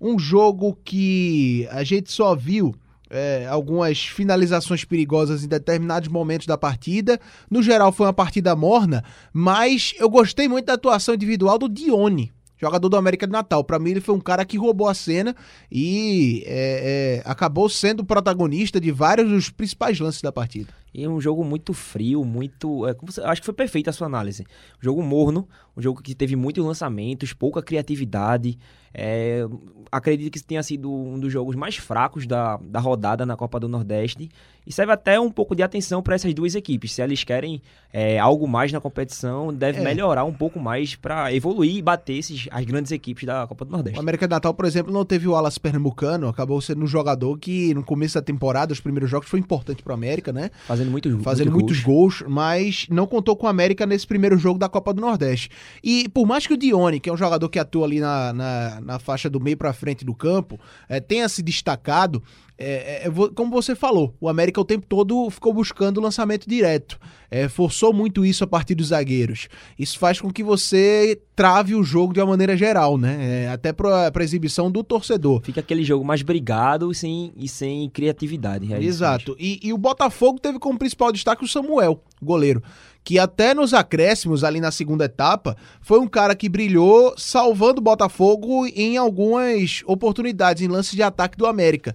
Um jogo que a gente só viu é, algumas finalizações perigosas em determinados momentos da partida. No geral, foi uma partida morna, mas eu gostei muito da atuação individual do Dione jogador do América de Natal. Para mim, ele foi um cara que roubou a cena e é, é, acabou sendo protagonista de vários dos principais lances da partida. E um jogo muito frio, muito. É, você, acho que foi perfeita a sua análise. Jogo morno, um jogo que teve muitos lançamentos, pouca criatividade. É, acredito que tenha sido um dos jogos mais fracos da, da rodada na Copa do Nordeste. E serve até um pouco de atenção para essas duas equipes. Se eles querem é, algo mais na competição, deve É. melhorar um pouco mais para evoluir e bater esses, as grandes equipes da Copa do O Nordeste. América de Natal, por exemplo, não teve o Alas Pernambucano, acabou sendo um jogador que no começo da temporada, os primeiros jogos, foi importante pro América, né? Fazendo muitos, Fazendo muitos gols. mas não contou com o América nesse primeiro jogo da Copa do Nordeste. E por mais que o Dione, que é um jogador que atua ali na, na, na faixa do meio pra frente do campo, eh, tenha se destacado, é, é, é, como você falou, o América o tempo todo ficou buscando o lançamento direto. É, forçou muito isso a partir dos zagueiros. Isso faz com que você trave o jogo de uma maneira geral, né? É, até pra, pra exibição do torcedor. Fica aquele jogo mais brigado e sem, e sem criatividade. é isso Exato. E, e o Botafogo teve como principal destaque o Samuel, goleiro. Que até nos acréscimos, ali na segunda etapa, foi um cara que brilhou salvando o Botafogo em algumas oportunidades, em lances de ataque do América.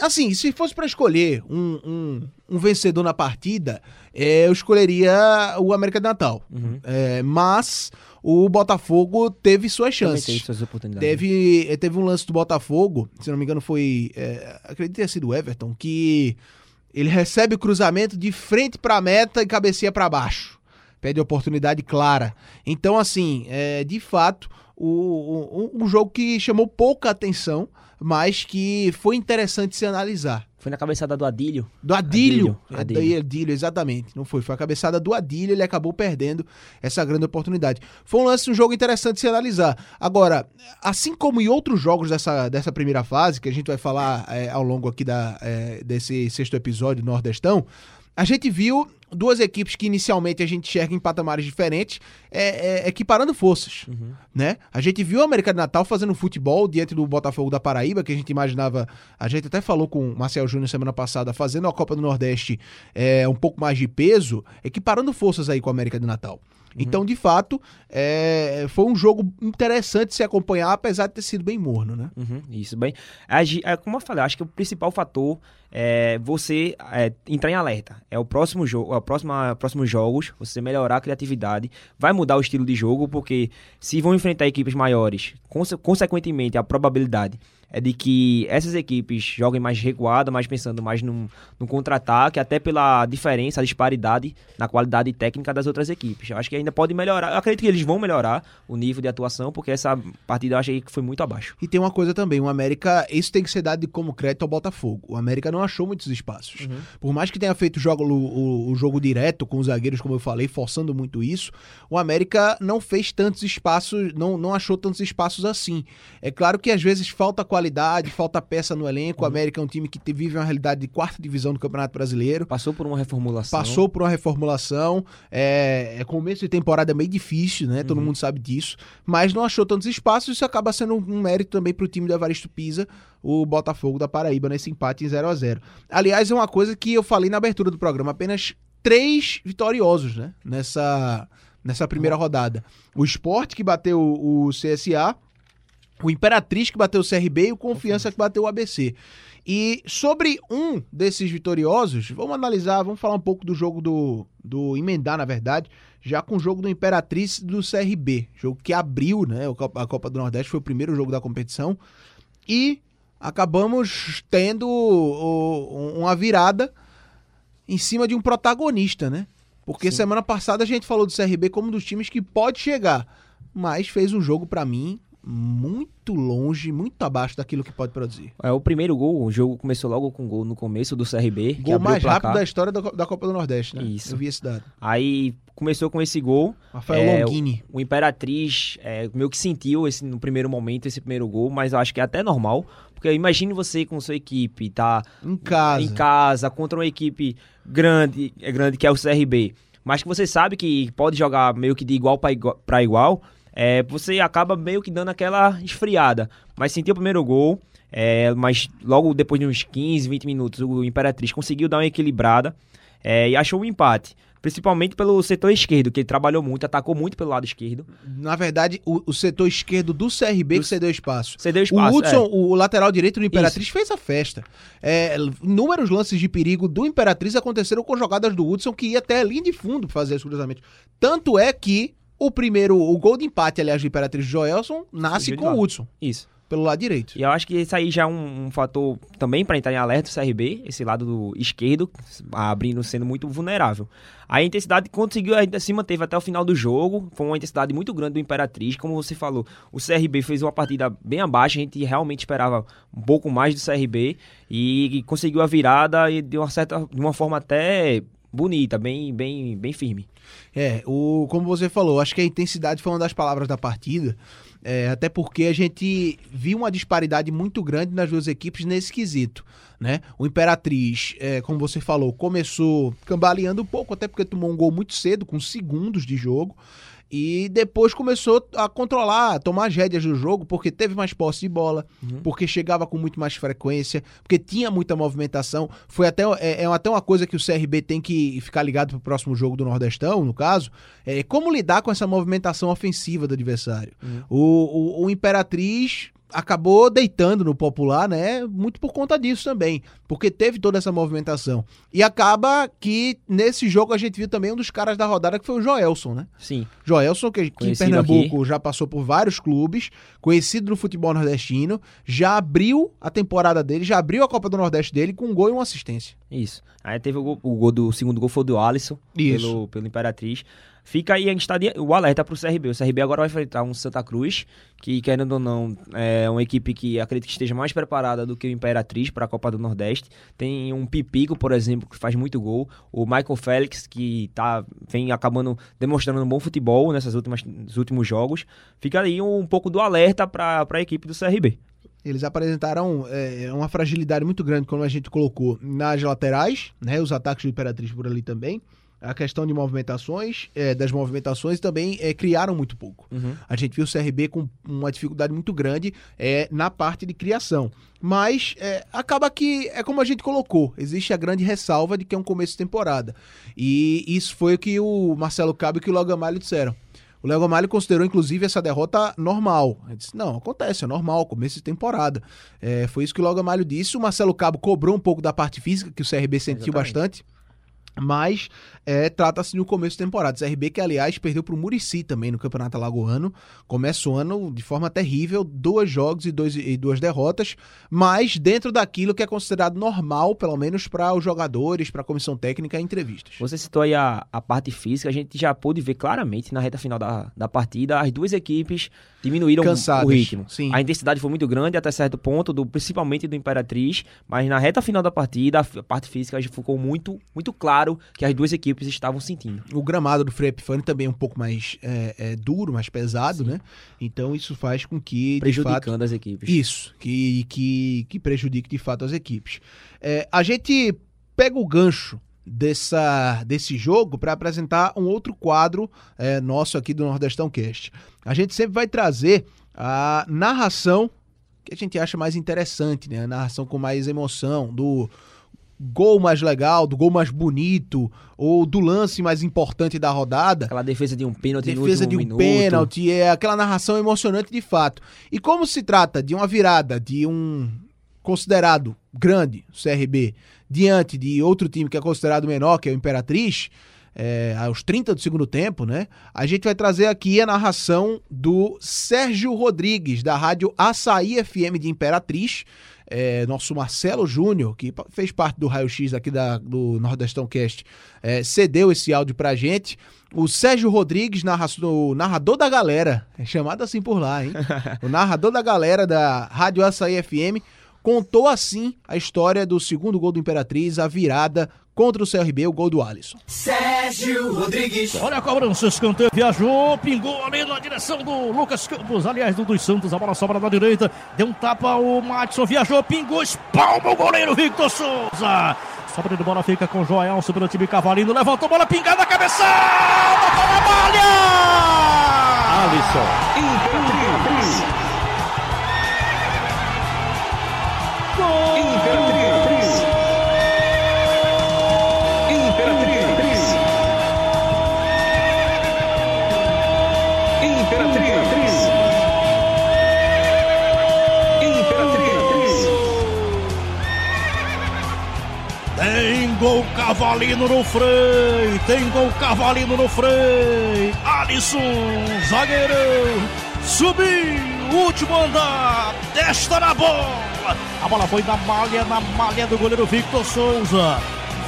Assim, se fosse para escolher um, um, um vencedor na partida, é, eu escolheria o América de Natal. Uhum. É, mas o Botafogo teve suas chances. tem suas oportunidades. Teve, eh, teve um lance do Botafogo, se não me engano foi, é, acredito ter sido o Everton, que ele recebe o cruzamento de frente pra meta e cabeceia pra baixo. Pede oportunidade clara. Então, assim, é, de fato, o, o- um jogo que chamou pouca atenção, mas que foi interessante se analisar. Foi na cabeçada do Adílio. Do Adílio. Adílio, É, Adílio. Adílio, exatamente. Não foi. Foi a cabeçada do Adílio, ele acabou perdendo essa grande oportunidade. Foi um lance, um jogo interessante de se analisar. Agora, assim como em outros jogos dessa, dessa primeira fase, que a gente vai falar é, ao longo aqui da, é, desse sexto episódio Nordestão, a gente viu duas equipes que inicialmente a gente enxerga em patamares diferentes, é, é, equiparando forças né? A gente viu o América de Natal fazendo futebol diante do Botafogo da Paraíba, que a gente imaginava, a gente até falou com o Marcel Júnior semana passada, fazendo a Copa do Nordeste é, um pouco mais de peso, equiparando forças aí com o América de Natal. Então, de fato, é, foi um jogo interessante se acompanhar, apesar de ter sido bem morno, né? Uhum, isso, bem. É, como eu falei, acho que o principal fator é você é, entrar em alerta. É o próximo jogo, é o próximo, próximos jogos, você melhorar a criatividade, vai mudar o estilo de jogo, porque se vão enfrentar equipes maiores, conse- consequentemente, a probabilidade é de que essas equipes joguem mais recuada, mais pensando mais num, num contra-ataque, até pela diferença, a disparidade na qualidade técnica das outras equipes. Eu acho que ainda pode melhorar. Eu acredito que eles vão melhorar o nível de atuação, porque essa partida eu achei que foi muito abaixo. E tem uma coisa também, o América, isso tem que ser dado como crédito ao Botafogo. O América não achou muitos espaços. Por mais que tenha feito o jogo, o, o jogo direto com os zagueiros, como eu falei, forçando muito isso, o América não fez tantos espaços, não, não achou tantos espaços assim. É claro que às vezes falta qualidade, falta peça no elenco. O América é um time que vive uma realidade de quarta divisão do Campeonato Brasileiro. Passou por uma reformulação. Passou por uma reformulação. É, é começo de temporada é meio difícil, né? Todo mundo sabe disso. Mas não achou tantos espaços. Isso acaba sendo um mérito também pro time do Evaristo Pisa, o Botafogo da Paraíba, nesse empate em 0 a 0 Aliás, é uma coisa que eu falei na abertura do programa. Apenas três vitoriosos, né? Nessa, nessa primeira rodada. O Sport, que bateu o CSA. O Imperatriz, que bateu o CRB. E o Confiança, que bateu o ABC. E sobre um desses vitoriosos, vamos analisar, vamos falar um pouco do jogo do, do emendar, na verdade, já com o jogo do Imperatriz do CRB, jogo que abriu, né, a Copa do Nordeste, foi o primeiro jogo da competição, e acabamos tendo o- uma virada em cima de um protagonista, né? Porque semana passada a gente falou do CRB como um dos times que pode chegar, mas fez um jogo pra mim muito longe, muito abaixo daquilo que pode produzir. É, o primeiro gol, o jogo começou logo com gol no começo do CRB. Gol mais o rápido da história da, Co- da Copa do Nordeste, né? Isso. Eu vi esse dado. Aí começou com esse gol. Rafael É, Longini. O Imperatriz é, meio que sentiu esse, no primeiro momento esse primeiro gol, mas eu acho que é até normal. Porque imagine você com sua equipe, tá Em casa. em casa, contra uma equipe grande, é grande que é o CRB, mas que você sabe que pode jogar meio que de igual para igual, pra igual é, você acaba meio que dando aquela esfriada. Mas sentiu o primeiro gol, é, mas logo depois de uns 15, 20 minutos, o Imperatriz conseguiu dar uma equilibrada é, e achou o empate. Principalmente pelo setor esquerdo, que ele trabalhou muito, atacou muito pelo lado esquerdo. Na verdade, o, o setor esquerdo do CRB que cedeu espaço. Cedeu espaço, O Hudson, é. o lateral direito do Imperatriz, fez a festa. É, inúmeros lances de perigo do Imperatriz aconteceram com jogadas do Hudson que ia até a linha de fundo pra fazer esse cruzamento. Tanto é que O primeiro, o gol de empate, aliás, do Imperatriz Joelson, nasce com o Hudson, Isso. Pelo lado direito. E eu acho que isso aí já é um, um fator também para entrar em alerta do CRB, esse lado do esquerdo, abrindo, sendo muito vulnerável. A intensidade conseguiu, ainda se manteve até o final do jogo, foi uma intensidade muito grande do Imperatriz, como você falou, o CRB fez uma partida bem abaixo, a gente realmente esperava um pouco mais do CRB, e, conseguiu a virada e de uma certa, de uma forma até bonita, bem, bem, bem firme. É, o, como você falou, acho que a intensidade foi uma das palavras da partida. É, até porque a gente viu uma disparidade muito grande nas duas equipes nesse quesito. Né? O Imperatriz, é, como você falou, começou cambaleando um pouco, até porque tomou um gol muito cedo, com segundos de jogo. E depois começou a controlar, a tomar as rédeas do jogo, porque teve mais posse de bola, porque chegava com muito mais frequência, porque tinha muita movimentação. Foi até, é, é até uma coisa que o CRB tem que ficar ligado pro próximo jogo do Nordestão, no caso, é como lidar com essa movimentação ofensiva do adversário. O, o, o Imperatriz acabou deitando no popular, né? Muito por conta disso também, porque teve toda essa movimentação. E acaba que nesse jogo a gente viu também um dos caras da rodada que foi o Joelson, né? Sim. Joelson, que, que em Pernambuco já passou por vários clubes, conhecido no futebol nordestino, já abriu a temporada dele, já abriu a Copa do Nordeste dele com um gol e uma assistência. Isso. Aí teve o gol, o gol do o segundo gol foi do Alisson, Isso. pelo, pelo Imperatriz. Fica aí a gente tá de- o alerta pro CRB. O CRB agora vai enfrentar um Santa Cruz, que querendo ou não, é uma equipe que acredito que esteja mais preparada do que o Imperatriz para a Copa do Nordeste. Tem um Pipico, por exemplo, que faz muito gol. O Michael Félix, que tá, vem acabando demonstrando um bom futebol nos últimos jogos. Fica aí um, pouco do alerta para a equipe do CRB. Eles apresentaram é, uma fragilidade muito grande, como a gente colocou, nas laterais, né? Os ataques do Imperatriz por ali também. A questão de movimentações, é, das movimentações também é, criaram muito pouco. A gente viu o CRB com uma dificuldade muito grande é, na parte de criação. Mas acaba que é como a gente colocou, existe a grande ressalva de que é um começo de temporada. E isso foi o que o Marcelo Cabo e que o Logan Malho disseram. O Léo Gamalho considerou, inclusive, essa derrota normal. Ele disse, não, acontece, é normal, começo de temporada. Foi isso que o Léo Gamalho disse. O Marcelo Cabo cobrou um pouco da parte física, que o CRB sentiu Exatamente. bastante. Mas é, trata-se de um começo de temporada. O CRB que, aliás, perdeu para o Murici também no Campeonato Alagoano. Começa o ano de forma terrível, dois jogos e, dois, e duas derrotas, mas dentro daquilo que é considerado normal, pelo menos para os jogadores, para a comissão técnica e entrevistas. Você citou aí a, a parte física, a gente já pôde ver claramente na reta final da, da partida, as duas equipes diminuíram Cansadas, o ritmo. sim. A intensidade foi muito grande até certo ponto, do, principalmente do Imperatriz, mas na reta final da partida, a, parte física já ficou muito, muito claro que as duas equipes estavam sentindo. O gramado do Frei Epifânio também é um pouco mais é, é, duro, mais pesado, né? Então isso faz com que. Prejudicando fato, as equipes. Isso, que, que, que prejudique de fato as equipes. É, a gente pega o gancho dessa, desse jogo para apresentar um outro quadro é, nosso aqui do Nordestão Cast. A gente sempre vai trazer a narração que a gente acha mais interessante, né? A narração com mais emoção, do gol mais legal, do gol mais bonito, ou do lance mais importante da rodada. Aquela defesa de um pênalti Defesa de um minuto. pênalti, é aquela narração emocionante de fato. E como se trata de uma virada de um considerado grande, o CRB, diante de outro time que é considerado menor, que é o Imperatriz, é, aos 30 do segundo tempo, né? A gente vai trazer aqui a narração do Sérgio Rodrigues, da rádio Açaí FM de Imperatriz. É, nosso Marcelo Júnior, que fez parte do Raio X aqui da, do Nordestão Cast, é, cedeu esse áudio pra gente. O Sérgio Rodrigues, narra, o narrador da galera, é chamado assim por lá, hein? o narrador da galera da Rádio Açaí FM, contou assim a história do segundo gol do Imperatriz, a virada contra o CRB, o gol do Alisson. Sérgio Rodrigues. Olha a cobrança, escanteio, viajou, pingou ali na direção do Lucas Campos, aliás, do dos Santos, a bola sobra na direita, deu um tapa, o Matson viajou, pingou, espalma o goleiro Victor Souza. Sobra de bola fica com o Joelson pelo time Cavalino, levantou bola, pingada, cabeçada, botou na malha! Alisson. Imperatriz. Cavalino no freio, tem gol Cavalino no freio. Alisson, zagueirão, subiu, último andar, testa na bola. A bola foi na malha, na malha do goleiro Victor Souza.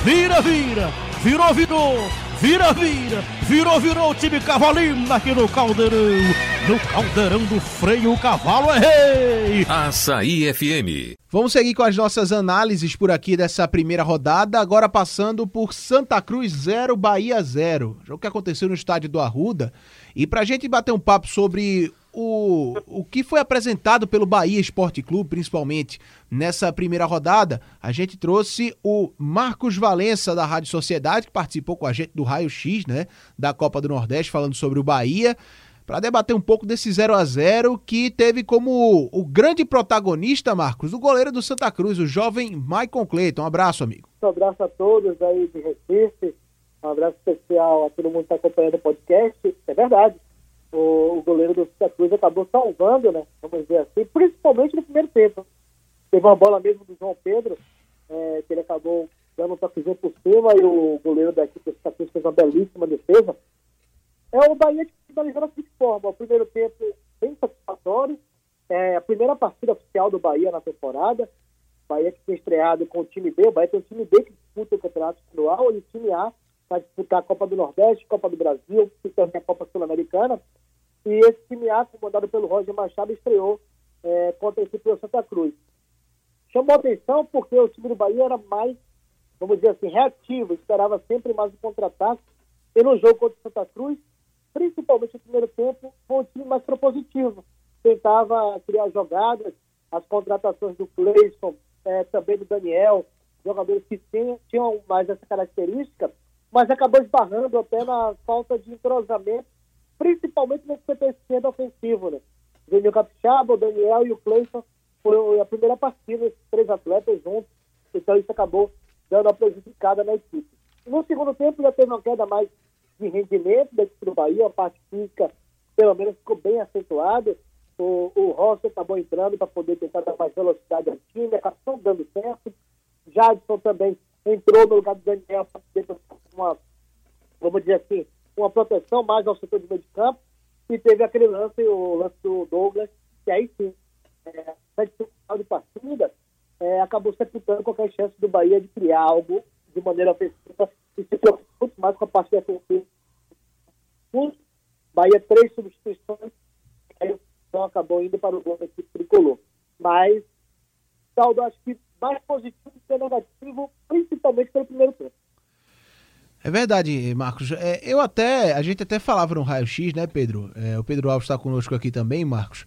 Vira, vira, virou, virou, vira, vira, virou, virou o time Cavalino aqui no Caldeirão. No Caldeirão do freio, o cavalo é rei. Açaí FM. Vamos seguir com as nossas análises por aqui dessa primeira rodada, agora passando por Santa Cruz 0, Bahia 0. Jogo que aconteceu no estádio do Arruda. E pra gente bater um papo sobre o, o que foi apresentado pelo Bahia Esporte Clube, principalmente nessa primeira rodada, a gente trouxe o Marcos Valença da Rádio Sociedade, que participou com a gente do Raio X, né, da Copa do Nordeste, falando sobre o Bahia para debater um pouco desse 0 a 0 que teve como o grande protagonista, Marcos, o goleiro do Santa Cruz, o jovem Maicon Cleiton. Um abraço, amigo. Um abraço a todos aí de Recife, um abraço especial a todo mundo que está acompanhando o podcast. É verdade, o, o, goleiro do Santa Cruz acabou salvando, né? Vamos dizer assim, principalmente no primeiro tempo. Teve uma bola mesmo do João Pedro, é, que ele acabou dando um toquezinho por cima e o goleiro da equipe do Santa Cruz fez uma belíssima defesa. É o Bahia que finalizou da seguinte forma: o primeiro tempo bem satisfatório, é a primeira partida oficial do Bahia na temporada. O Bahia que foi estreado com o time B, o Bahia tem o time B que disputa o campeonato estadual e o time A vai disputar a Copa do Nordeste, Copa do Brasil e também a Copa Sul-Americana. E esse time A, comandado pelo Roger Machado, estreou é, contra a equipe do Santa Cruz. Chamou atenção porque o time do Bahia era mais, vamos dizer assim, reativo, esperava sempre mais um contra-ataque. E no jogo contra o Santa Cruz, principalmente no primeiro tempo, foi um time mais propositivo. Tentava criar jogadas, as contratações do Cleison, é, também do Daniel, jogadores que tinham, tinham mais essa característica, mas acabou esbarrando até na falta de entrosamento, principalmente nesse setor esquerdo ofensivo. Né? O Capixaba, o Daniel e o Cleison foi a primeira partida, esses três atletas juntos, então isso acabou dando uma prejudicada na equipe. No segundo tempo já teve uma queda mais de rendimento da equipe do Bahia, a parte física pelo menos ficou bem acentuada. O, o Rossi acabou entrando para poder tentar dar mais velocidade ao time, acabou dando certo. Jadson também entrou no lugar do Daniel para uma, vamos dizer assim, uma proteção mais ao setor de meio de campo. E teve aquele lance, o lance do Douglas, que aí sim, é, na de partida, é, acabou sepultando qualquer chance do Bahia de criar algo de maneira ofensiva e se preocupa muito mais com a parte defensiva. Bahia, três substituições, aí então acabou indo para o gol da equipe tricolor. Mas, saldo acho que mais positivo do que negativo, principalmente pelo primeiro tempo. É verdade, Marcos. É, eu até, a gente até falava no Raio X, né, Pedro? É, o Pedro Alves está conosco aqui também, Marcos.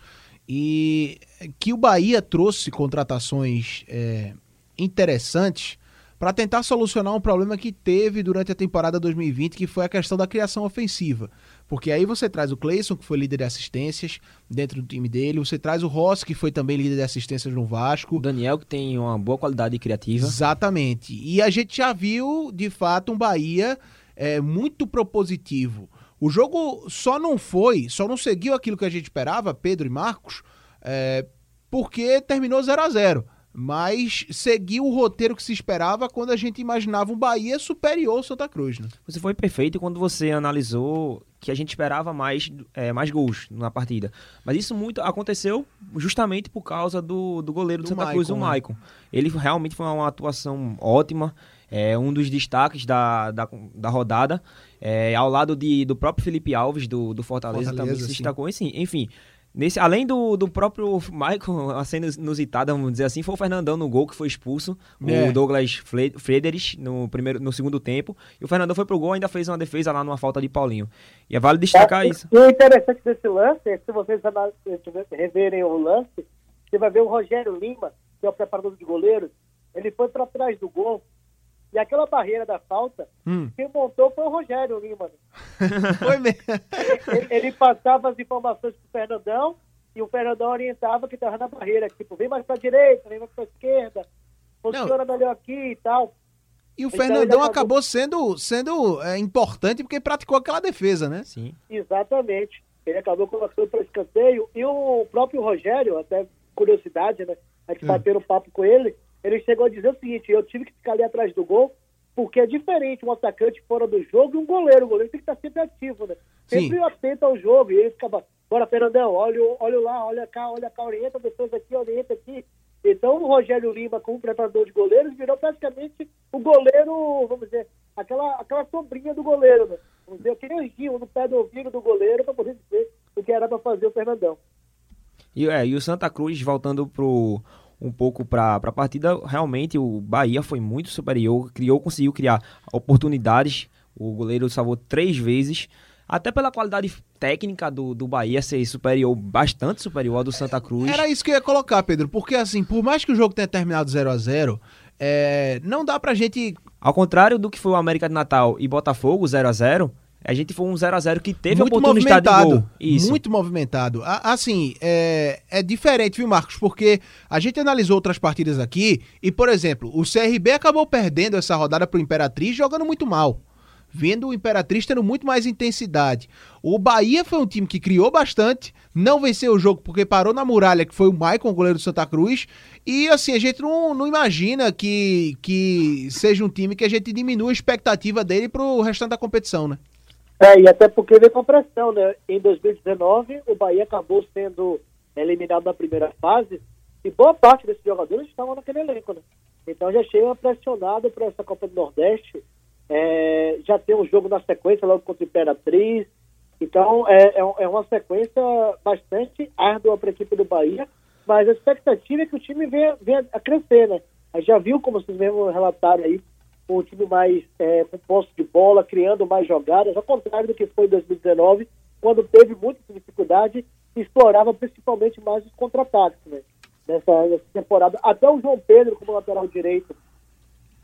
E que o Bahia trouxe contratações é, interessantes para tentar solucionar um problema que teve durante a temporada 2020, que foi a questão da criação ofensiva. Porque aí você traz o Cleison, que foi líder de assistências dentro do time dele, você traz o Ross, que foi também líder de assistências no Vasco. O Daniel, que tem uma boa qualidade criativa. Exatamente. E a gente já viu, de fato, um Bahia é, muito propositivo. O jogo só não foi, só não seguiu aquilo que a gente esperava, Pedro e Marcos, é, porque terminou 0 a 0 mas seguiu o roteiro que se esperava quando a gente imaginava um Bahia superior ao Santa Cruz. Né? Você foi perfeito quando você analisou que a gente esperava mais, é, mais gols na partida. Mas isso muito aconteceu justamente por causa do, do goleiro do, do Santa Maicon, Cruz, o né? Maicon. Ele realmente foi uma atuação ótima, é um dos destaques da, da, da rodada, é, ao lado de, do próprio Felipe Alves, do, do Fortaleza, Fortaleza também se destacou. Enfim, enfim Nesse, além do, do próprio Michael, a cena inusitada, vamos dizer assim, foi o Fernandão no gol que foi expulso, é. o Douglas Frederich no, primeiro, no segundo tempo, e o Fernandão foi pro gol e ainda fez uma defesa lá numa falta de Paulinho. E é vale destacar é, isso. E o interessante desse lance é que se vocês reverem o lance, você vai ver o Rogério Lima, que é o preparador de goleiros, ele foi para trás do gol e aquela barreira da falta, hum. quem montou foi o Rogério Lima. foi mesmo. Ele, ele, passava as informações pro Fernandão e o Fernandão orientava que estava na barreira. Tipo, vem mais pra direita, vem mais pra esquerda, funciona Não. melhor aqui e tal. E o então, Fernandão acabou... acabou, sendo, sendo é, importante porque praticou aquela defesa, né? Sim. Exatamente. Ele acabou colocando para escanteio. E o próprio Rogério, até curiosidade, né? A gente hum. bateu um papo com ele ele chegou a dizer o seguinte: eu tive que ficar ali atrás do gol porque é diferente um atacante fora do jogo e um goleiro. O goleiro tem que estar sempre ativo, né? Sim. Sempre atento ao jogo. E ele ficava, bora, Fernandão, olha, olha lá, olha cá, olha cá, orienta a defesa aqui, orienta aqui. Então o Rogério Lima, como preparador de goleiros, virou praticamente o goleiro, vamos dizer, aquela, aquela sombrinha do goleiro, né? Vamos dizer, aquele anjinho no pé do ouvido do goleiro para poder dizer o que era para fazer o Fernandão. E, é, e o Santa Cruz, voltando pro, um pouco para a partida, realmente o Bahia foi muito superior, criou, conseguiu criar oportunidades. O goleiro salvou três vezes. Até pela qualidade técnica do, do Bahia ser superior, bastante superior ao do Santa Cruz. Era isso que eu ia colocar, Pedro, porque assim, por mais que o jogo tenha terminado 0 a 0 é, não dá pra gente. Ao contrário do que foi o América de Natal e Botafogo 0 a 0 a gente foi um 0 a 0 que teve muito oportunidade de movimentado. gol. Isso. Muito movimentado. Assim, é, é diferente, viu, Marcos? Porque a gente analisou outras partidas aqui e, por exemplo, o CRB acabou perdendo essa rodada pro Imperatriz jogando muito mal. Vendo o Imperatriz tendo muito mais intensidade. O Bahia foi um time que criou bastante, não venceu o jogo porque parou na muralha, que foi o Maicon, goleiro do Santa Cruz. E assim, a gente não, não imagina que, que seja um time que a gente diminua a expectativa dele pro restante da competição, né? É, e até porque veio com pressão, né? Em 2019, o Bahia acabou sendo eliminado na primeira fase e boa parte desses jogadores estavam naquele elenco, né? Então já chega pressionado para essa Copa do Nordeste. É, já tem um jogo na sequência logo contra o Imperatriz. Então é, é, é uma sequência bastante árdua para a equipe do Bahia, mas a expectativa é que o time venha, venha a crescer, né? A gente já viu, como vocês mesmos relataram aí, um time mais é, com posse de bola, criando mais jogadas, ao contrário do que foi em 2019, quando teve muita dificuldade e explorava principalmente mais os contra-ataques, né? Nessa, nessa temporada. Até o João Pedro, como lateral direito,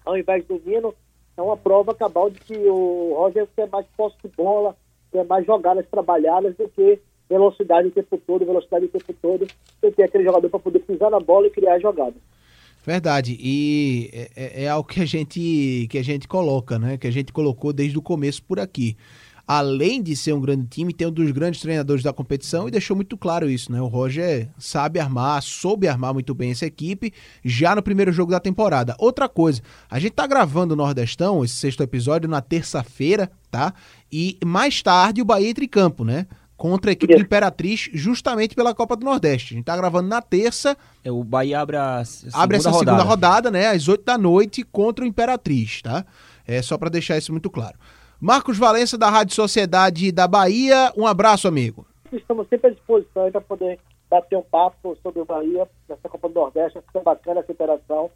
ao invés do Nino, é uma prova cabal de que o Roger quer mais posse de bola, quer mais jogadas trabalhadas do que velocidade o tempo todo, velocidade o tempo todo, tem aquele jogador para poder pisar na bola e criar jogadas. Verdade, e é, é- é algo que a gente que a gente coloca, né? Que a gente colocou desde o começo por aqui. Além de ser um grande time, tem um dos grandes treinadores da competição e deixou muito claro isso, né? O Roger sabe armar, soube armar muito bem essa equipe já no primeiro jogo da temporada. Outra coisa, a gente tá gravando o Nordestão, esse sexto episódio, na terça-feira, tá? E mais tarde o Bahia entra em campo, né? Contra a equipe do Imperatriz, justamente pela Copa do Nordeste. A gente tá gravando na terça, É, O Bahia abre a s- abre essa segunda segunda rodada. rodada, né, às 8 da noite contra o Imperatriz, tá? É só pra deixar isso muito claro. Marcos Valença da Rádio Sociedade da Bahia, um abraço, amigo. Estamos sempre à disposição para poder bater um papo sobre o Bahia nessa Copa do Nordeste. Acho que é bacana essa interação,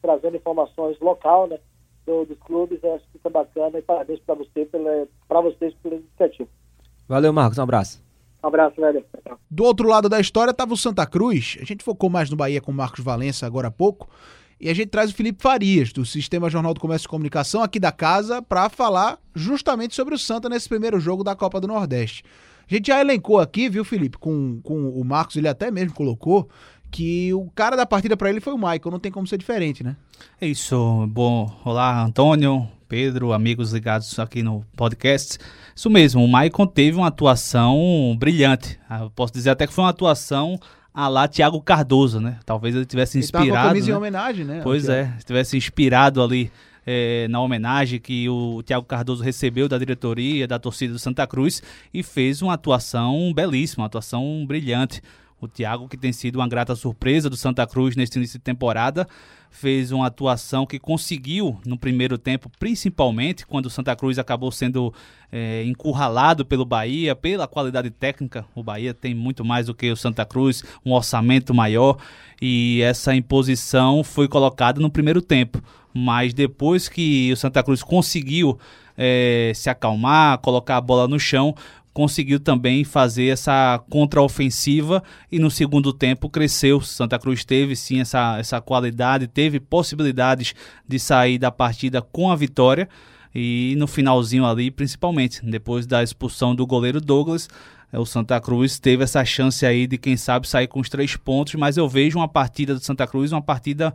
trazendo informações local, né, do- dos clubes. Acho que isso é bacana e parabéns para você, pela, para vocês pela iniciativa. Valeu, Marcos. Um abraço. Um abraço, velho. Do outro lado da história estava o Santa Cruz. A gente focou mais no Bahia com o Marcos Valença agora há pouco. E a gente traz o Felipe Farias, do Sistema Jornal do Comércio e Comunicação, aqui da casa, para falar justamente sobre o Santa nesse primeiro jogo da Copa do Nordeste. A gente já elencou aqui, viu, Felipe, com, com o Marcos, ele até mesmo colocou que o cara da partida para ele foi o Michael, não tem como ser diferente, né? É isso. Bom, olá, Antônio, Pedro, amigos ligados aqui no podcast. Isso mesmo, o Maicon teve uma atuação brilhante. Ah, Eu posso dizer até que foi uma atuação a lá Thiago Cardoso, né? Talvez ele tivesse Ele tava com a inspirado. camisa em né? homenagem, né, Pois é, tivesse inspirado ali eh, na homenagem que o Thiago Cardoso recebeu da diretoria, da torcida do Santa Cruz e fez uma atuação belíssima, uma atuação brilhante. O Thiago, que tem sido uma grata surpresa do Santa Cruz neste início de temporada, fez uma atuação que conseguiu no primeiro tempo, principalmente quando o Santa Cruz acabou sendo eh, encurralado pelo Bahia, pela qualidade técnica. O Bahia tem muito mais do que o Santa Cruz, um orçamento maior, e essa imposição foi colocada no primeiro tempo. Mas depois que o Santa Cruz conseguiu eh, se acalmar, colocar a bola no chão, conseguiu também fazer essa contraofensiva e no segundo tempo cresceu. Santa Cruz teve sim essa, essa qualidade, teve possibilidades de sair da partida com a vitória e no finalzinho ali, principalmente depois da expulsão do goleiro Douglas, eh, o Santa Cruz teve essa chance aí de quem sabe sair com os três pontos, mas eu vejo uma partida do Santa Cruz, uma partida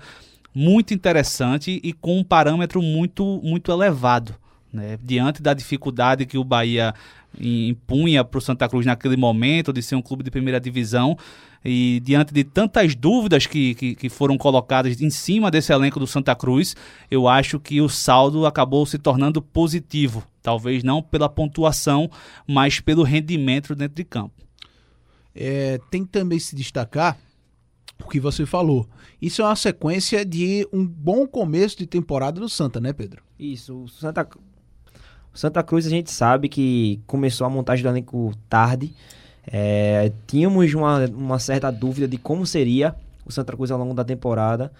muito interessante e com um parâmetro muito muito elevado Né? Diante da dificuldade que o Bahia impunha para o Santa Cruz naquele momento de ser um clube de primeira divisão e diante de tantas dúvidas que, que, que, foram colocadas em cima desse elenco do Santa Cruz, eu acho que o saldo acabou se tornando positivo. Talvez não pela pontuação, mas pelo rendimento dentro de campo. É, tem que também se destacar o que você falou. Isso é uma sequência de um bom começo de temporada do Santa, né, Pedro? Isso. O Santa, o Santa Cruz a gente sabe que começou a montagem do elenco tarde. É, tínhamos uma, uma certa dúvida de como seria o Santa Cruz ao longo da temporada.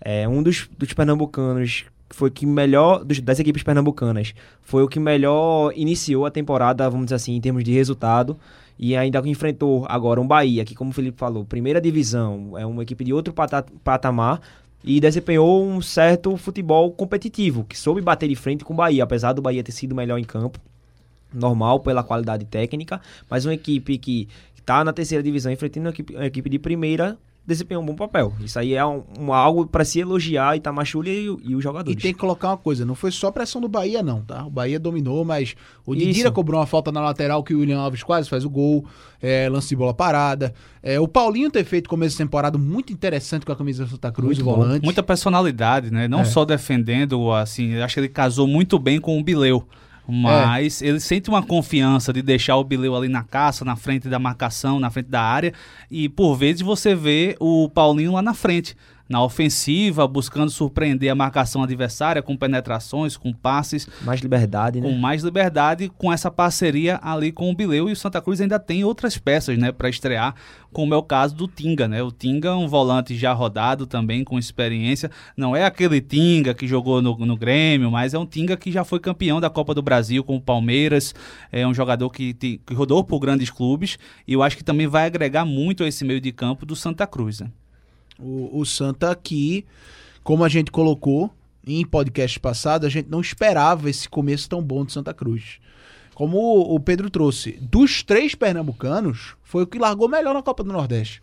É, um dos, dos pernambucanos foi que melhor dos, das equipes pernambucanas foi o que melhor iniciou a temporada, vamos dizer assim, em termos de resultado e ainda enfrentou agora um Bahia, que como o Felipe falou, primeira divisão, é uma equipe de outro patamar e desempenhou um certo futebol competitivo, que soube bater de frente com o Bahia, apesar do Bahia ter sido melhor em campo, normal pela qualidade técnica, mas uma equipe que está na terceira divisão enfrentando uma equipe, uma equipe de primeira desempenhou um bom papel. Isso aí é um, um algo para se elogiar Itamachule e, e os jogadores. E tem que colocar uma coisa, não foi só pressão do Bahia não, tá? O Bahia dominou, mas o Didira cobrou uma falta na lateral que o William Alves quase faz o gol, é, lance de bola parada. É, o Paulinho ter feito começo de temporada muito interessante com a camisa do Santa Cruz, muito volante. Muita personalidade, né? Não é. só defendendo, assim, acho que ele casou muito bem com o Bileu. Mas é. ele sente uma confiança de deixar o Bileu ali na caça, na frente da marcação, na frente da área. E por vezes você vê o Paulinho lá na frente na ofensiva, buscando surpreender a marcação adversária com penetrações, com passes. Mais liberdade, né? Com mais liberdade, com essa parceria ali com o Bileu. E o Santa Cruz ainda tem outras peças, né, para estrear, como é o caso do Tinga, né? O Tinga é um volante já rodado também, com experiência. Não é aquele Tinga que jogou no, no Grêmio, mas é um Tinga que já foi campeão da Copa do Brasil com o Palmeiras. É um jogador que, que rodou por grandes clubes. E eu acho que também vai agregar muito a esse meio de campo do Santa Cruz, né? O, o Santa aqui, como a gente colocou em podcast passado, a gente não esperava esse começo tão bom de Santa Cruz. Como o Pedro trouxe, dos três pernambucanos, foi o que largou melhor na Copa do Nordeste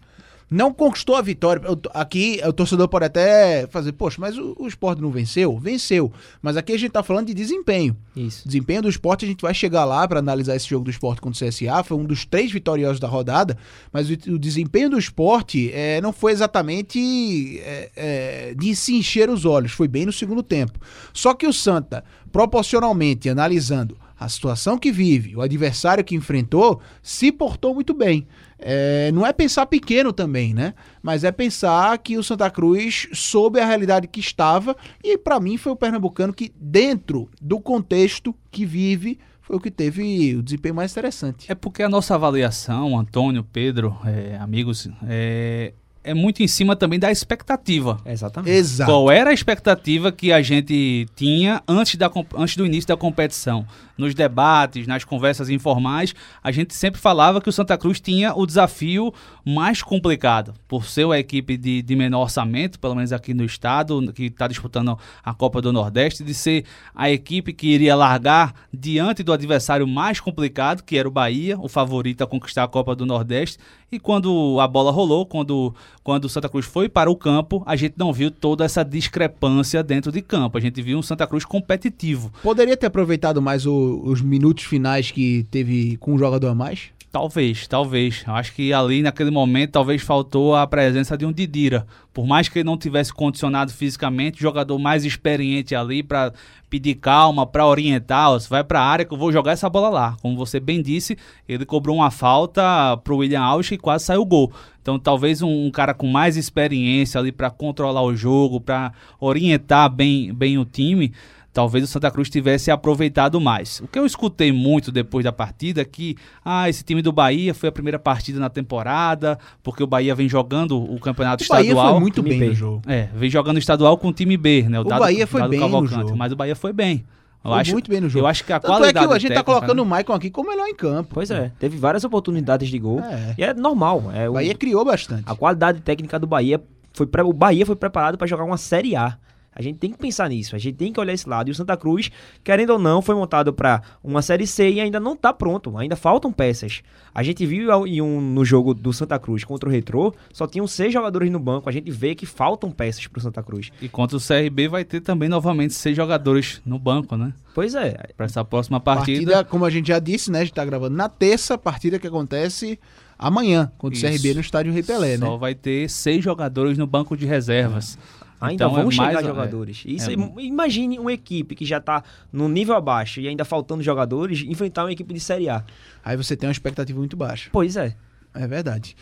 não conquistou a vitória. Aqui o torcedor pode até fazer, poxa, mas o, o esporte não venceu? Venceu. Mas aqui a gente tá falando de desempenho. Isso. Desempenho do esporte, a gente vai chegar lá para analisar esse jogo do esporte contra o CSA. Foi um dos três vitoriosos da rodada, mas o, o desempenho do esporte é, não foi exatamente é, é, de se encher os olhos. Foi bem no segundo tempo. Só que o Santa, proporcionalmente, analisando a situação que vive, o adversário que enfrentou, se portou muito bem. É, não é pensar pequeno também, né? Mas é pensar que o Santa Cruz soube a realidade que estava e para mim foi o pernambucano que dentro do contexto que vive foi o que teve o desempenho mais interessante. É porque a nossa avaliação, Antônio, Pedro, é, amigos, é, é muito em cima também da expectativa. Exatamente. Exato. Qual era a expectativa que a gente tinha antes, da, antes do início da competição? Nos debates, nas conversas informais, a gente sempre falava que o Santa Cruz tinha o desafio mais complicado, por ser a equipe de, de menor orçamento, pelo menos aqui no estado, que está disputando a Copa do Nordeste, de ser a equipe que iria largar diante do adversário mais complicado, que era o Bahia, o favorito a conquistar a Copa do Nordeste. E quando a bola rolou, quando quando o Santa Cruz foi para o campo, a gente não viu toda essa discrepância dentro de campo. A gente viu um Santa Cruz competitivo. Poderia ter aproveitado mais o, os minutos finais que teve com um jogador a mais? Talvez, talvez. Acho que ali naquele momento talvez faltou a presença de um Didira. Por mais que ele não tivesse condicionado fisicamente, jogador mais experiente ali para pedir calma, para orientar, você vai para a área que eu vou jogar essa bola lá. Como você bem disse, ele cobrou uma falta pro William Alves e quase saiu o gol. Então talvez um, um cara com mais experiência ali para controlar o jogo, para orientar bem, bem o time, talvez o Santa Cruz tivesse aproveitado mais. O que eu escutei muito depois da partida é que ah, esse time do Bahia foi a primeira partida na temporada, porque o Bahia vem jogando o campeonato o estadual. Bahia foi muito bem B. no jogo. É, vem jogando estadual com o time B, né? O, o dado, Bahia foi bem Cavalcante, no jogo. Mas o Bahia foi bem. Eu foi acho, muito bem no jogo. Eu acho que a Tanto qualidade é que a gente tá técnica, colocando né? o Maicon aqui como melhor em campo. Pois é, teve várias oportunidades de gol. É. E é normal. É, o Bahia criou bastante. A qualidade técnica do Bahia foi pre... o Bahia foi preparado para jogar uma Série A. A gente tem que pensar nisso, a gente tem que olhar esse lado. E o Santa Cruz, querendo ou não, foi montado para uma Série C e ainda não tá pronto, ainda faltam peças. A gente viu em um, no jogo do Santa Cruz contra o Retrô, só tinham seis jogadores no banco. A gente vê que faltam peças pro Santa Cruz. E contra o CRB vai ter também novamente seis jogadores no banco, né? Pois é. Para essa próxima partida. Partida, como a gente já disse, né? A gente tá gravando na terça, partida que acontece amanhã, contra o CRB no estádio Rei Pelé, Só né? vai ter seis jogadores no banco de reservas. Ainda Então, vão é chegar mais- jogadores. é, Isso, é- im- Imagine uma equipe que já tá no nível abaixo e ainda faltando jogadores, enfrentar uma equipe de Série A. Aí você tem uma expectativa muito baixa. Pois é. É verdade.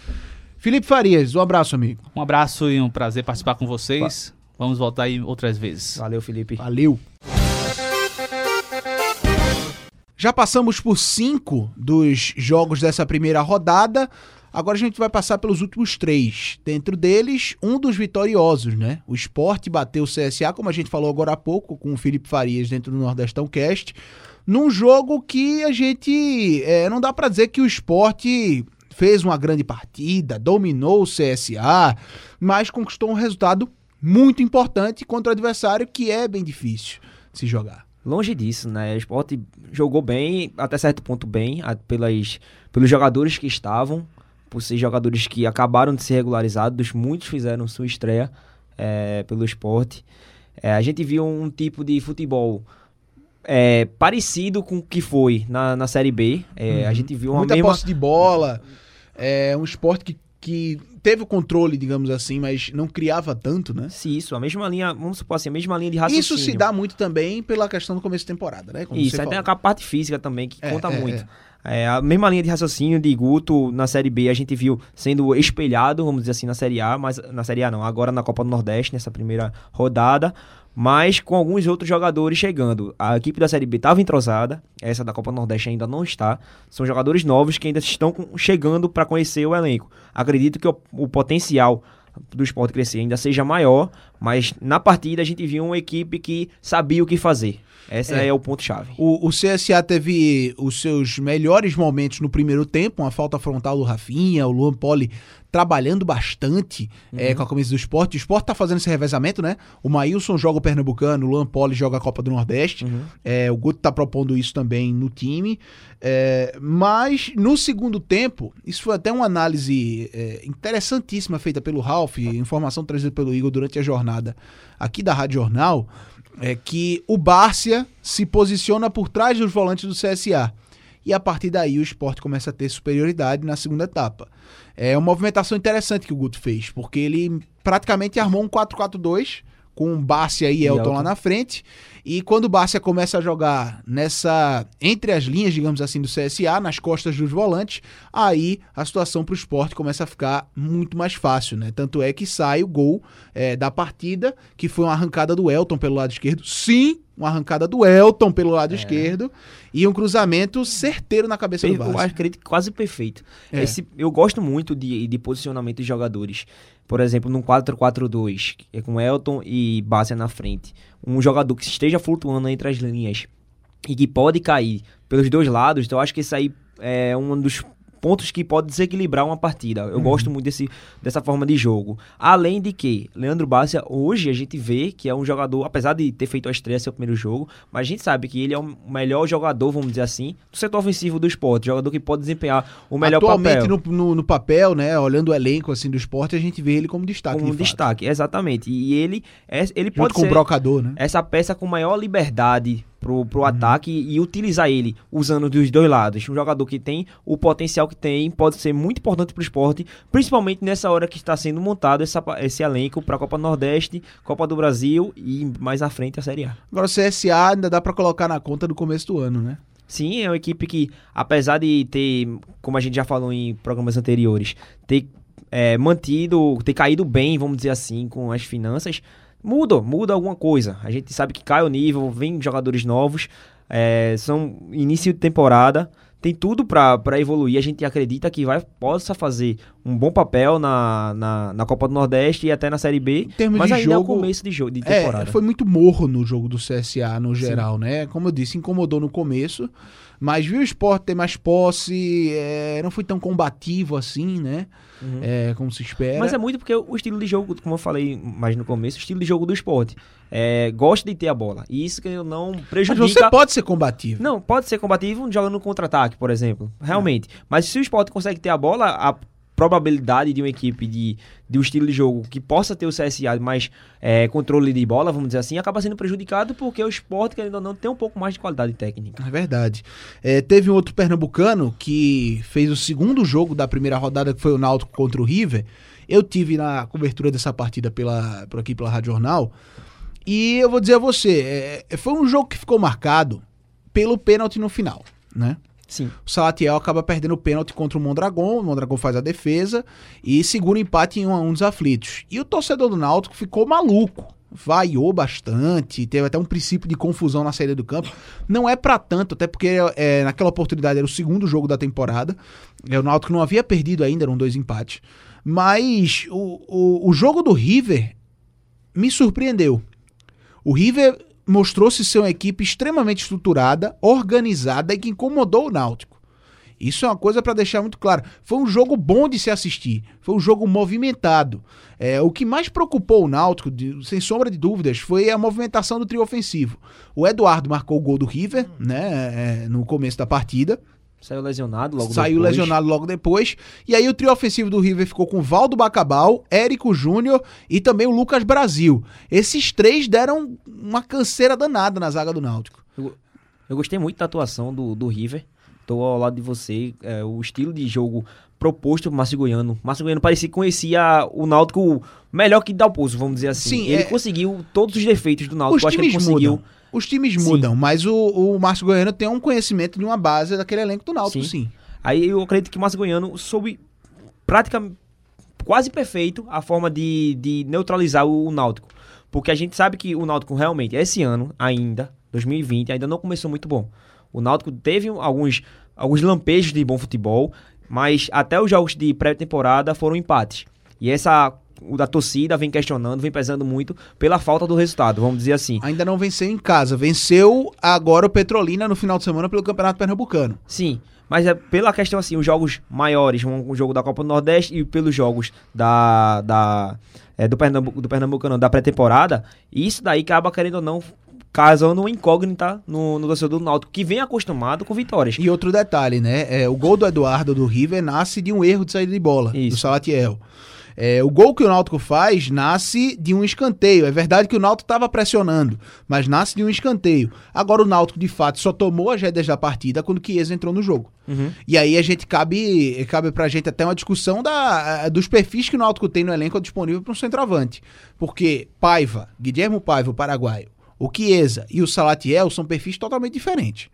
Felipe Farias, um abraço, amigo. Um abraço e um prazer participar com vocês. Vamos voltar aí outras vezes. Valeu, Felipe. Valeu. Já passamos por cinco dos jogos dessa primeira rodada. Agora a gente vai passar pelos últimos três. Dentro deles, um dos vitoriosos, né? O Sport bateu o CSA, como a gente falou agora há pouco, com o Felipe Farias dentro do Nordestão Cast. Num jogo que a gente. é, não dá pra dizer que o Sport fez uma grande partida, dominou o CSA, mas conquistou um resultado muito importante contra o adversário que é bem difícil de se jogar. Longe disso, né? O Sport jogou bem, até certo ponto bem, pelas, pelos jogadores que estavam, por ser jogadores que acabaram de ser regularizados, muitos fizeram sua estreia é, pelo esporte. É, a gente viu um tipo de futebol é, parecido com o que foi na, na Série B. É, A gente viu uma Muita mesma... posse de bola, é um esporte que, que teve o controle, digamos assim, mas não criava tanto, né? Sim, isso, a mesma linha, vamos supor assim, a mesma linha de raciocínio. Isso se dá muito também pela questão do começo de temporada, né? Como Isso, aí tem a parte física também, que É, conta é, muito. É, a mesma linha de raciocínio de Guto na Série B a gente viu sendo espelhado, vamos dizer assim, na Série A, mas na Série A não, agora na Copa do Nordeste, nessa primeira rodada, mas com alguns outros jogadores chegando. A equipe da Série B estava entrosada, essa da Copa do Nordeste ainda não está. São jogadores novos que ainda estão chegando para conhecer o elenco. Acredito que o, o potencial do esporte crescer ainda seja maior, mas na partida a gente viu uma equipe que sabia o que fazer. Esse É. é, o ponto-chave. O, o CSA teve os seus melhores momentos no primeiro tempo, uma falta frontal do Rafinha, o Luan Poli trabalhando bastante é, com a camisa do esporte. O esporte tá fazendo esse revezamento, né? O Maílson joga o Pernambucano, o Luan Poli joga a Copa do Nordeste. É, o Guto tá propondo isso também no time. É, mas no segundo tempo, isso foi até uma análise é, interessantíssima feita pelo Ralph, informação trazida pelo Igor durante a jornada aqui da Rádio Jornal, é que o Bárcia se posiciona por trás dos volantes do CSA. E a partir daí o esporte começa a ter superioridade na segunda etapa. É uma movimentação interessante que o Guto fez, porque ele praticamente armou um 4-4-2 com o Bárcia e Elton, Elton. lá na frente. E quando o Bárcia começa a jogar nessa entre as linhas, digamos assim, do CSA, nas costas dos volantes, aí a situação para o esporte começa a ficar muito mais fácil, né? Tanto é que sai o gol é, da partida, que foi uma arrancada do Elton pelo lado esquerdo. Sim, uma arrancada do Elton pelo lado esquerdo e um cruzamento certeiro na cabeça do Per- Eu acredito que quase perfeito. É. Esse, eu gosto muito de, de posicionamento de jogadores. Por exemplo, num 4-4-2, que é com Elton e Bárcia na frente. Um jogador que esteja flutuando entre as linhas e que pode cair pelos dois lados, então eu acho que esse aí é um dos pontos que pode desequilibrar uma partida. Eu Uhum. gosto muito desse, dessa forma de jogo. Além de que, Leandro Bárcia, hoje a gente vê que é um jogador, apesar de ter feito a estreia seu primeiro jogo, mas a gente sabe que ele é o melhor jogador, vamos dizer assim, do setor ofensivo do esporte. Jogador que pode desempenhar o melhor Atualmente papel. No, no, no papel, né, olhando o elenco assim do esporte, a gente vê ele como destaque. como de destaque, exatamente. E ele, é, ele Junto pode com ser o brocador, né? essa peça com maior liberdade pro, Uhum. pro ataque e utilizar ele usando dos dois lados. Um jogador que tem o potencial que tem pode ser muito importante pro esporte, principalmente nessa hora que está sendo montado essa, esse elenco para a Copa Nordeste, Copa do Brasil e mais à frente a Série A. Agora o CSA ainda dá pra colocar na conta do começo do ano, né? Sim, é uma equipe que, apesar de ter, como a gente já falou em programas anteriores, ter é, mantido, ter caído bem, vamos dizer assim, com as finanças, muda, muda alguma coisa. A gente sabe que cai o nível, vem jogadores novos, é, são início de temporada, tem tudo pra pra evoluir. A gente acredita que vai possa fazer um bom papel na, na, na Copa do Nordeste e até na Série B, mas ainda é o jogo, começo de, jogo, de É, temporada. foi muito morro no jogo do CSA no geral, né? Como eu disse, incomodou no começo, Mas viu o esporte ter mais posse, é, não foi tão combativo assim, né? Uhum. É, como se espera. Mas é muito porque o estilo de jogo, como eu falei mais no começo, o estilo de jogo do esporte. É, gosta de ter a bola. E isso que eu não prejudica. Mas você pode ser combativo. Não, pode ser combativo jogando no contra-ataque, por exemplo. Realmente. Mas se o esporte consegue ter a bola, a probabilidade de uma equipe de, de um estilo de jogo que possa ter o CSA mais é, controle de bola, vamos dizer assim, acaba sendo prejudicado porque o esporte, querendo ou não, tem um pouco mais de qualidade técnica. É verdade. É, teve um outro pernambucano que fez o segundo jogo da primeira rodada, que foi o Náutico contra o River. Eu tive na cobertura dessa partida pela, por aqui pela Rádio Jornal. E eu vou dizer a você, é, foi um jogo que ficou marcado pelo pênalti no final, né? Sim. O Salatiel acaba perdendo o pênalti contra o Mondragon, o Mondragon faz a defesa e segura o empate em um a um dos aflitos. E o torcedor do Náutico ficou maluco, vaiou bastante, teve até um princípio de confusão na saída do campo. Não é para tanto, até porque é, naquela oportunidade era o segundo jogo da temporada. É, o Náutico não havia perdido ainda, eram dois empates. Mas o, o, o jogo do River me surpreendeu. O River mostrou-se ser uma equipe extremamente estruturada, organizada e que incomodou o Náutico. Isso é uma coisa para deixar muito claro. Foi um jogo bom de se assistir. Foi um jogo movimentado. É, o que mais preocupou o Náutico, de, sem sombra de dúvidas, foi a movimentação do trio ofensivo. O Eduardo marcou o gol do River, né, é, no começo da partida. Saiu lesionado logo Saiu depois. lesionado logo depois. E aí o trio ofensivo do River ficou com Valdo Bacabal, Érico Júnior e também o Lucas Brasil. Esses três deram uma canseira danada na zaga do Náutico. Eu, eu gostei muito da atuação do, do River. Tô ao lado de você. É, o estilo de jogo proposto pro Márcio Goiano. Márcio Goiano parecia que conhecia o Náutico melhor que Dalpozo, vamos dizer assim. Sim, ele é- conseguiu todos os defeitos do Náutico. Os Eu acho que ele conseguiu. mudam. Os times Sim. mudam, mas o, o Márcio Goiano tem um conhecimento de uma base daquele elenco do Náutico, sim. Aí eu acredito que o Márcio Goiano soube praticamente quase perfeito a forma de, de neutralizar o, o Náutico. Porque a gente sabe que o Náutico realmente, esse ano ainda, 2020, ainda não começou muito bom. O Náutico teve alguns, alguns lampejos de bom futebol, mas até os jogos de pré-temporada foram empates. E essa da torcida vem questionando, vem pesando muito pela falta do resultado, vamos dizer assim. Ainda não venceu em casa. Venceu agora o Petrolina no final de semana pelo Campeonato Pernambucano. Sim, mas é pela questão assim, os jogos maiores, um, um jogo da Copa do Nordeste e pelos jogos da, da é, do Pernambuco, do Pernambuco não, da pré-temporada, isso daí acaba querendo ou não causando uma incógnita no, no torcedor do Náutico, que vem acostumado com vitórias. E outro detalhe, né? É, o gol do Eduardo do River nasce de um erro de saída de bola do Salatiel. É, o gol que o Náutico faz nasce de um escanteio. É verdade que o Náutico estava pressionando, mas nasce de um escanteio. Agora o Náutico, de fato, só tomou as rédeas da partida quando o Chiesa entrou no jogo. Uhum. E aí a gente cabe, cabe pra gente até uma discussão da, dos perfis que o Náutico tem no elenco disponível para um centroavante. Porque Paiva, Guilherme Paiva, o paraguaio, o Chiesa e o Salatiel são perfis totalmente diferentes.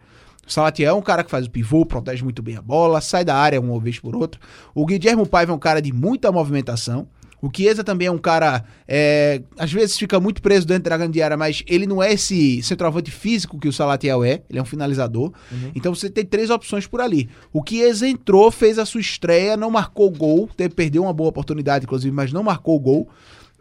O Salatiel é um cara que faz o pivô, protege muito bem a bola, sai da área uma vez por outra. O Guilherme Paiva é um cara de muita movimentação. O Chiesa também é um cara, é, às vezes fica muito preso dentro da grande área, mas ele não é esse centroavante físico que o Salatiel é, ele é um finalizador. Então você tem três opções por ali. O Chiesa entrou, fez a sua estreia, não marcou gol, teve, perdeu uma boa oportunidade, inclusive, mas não marcou gol.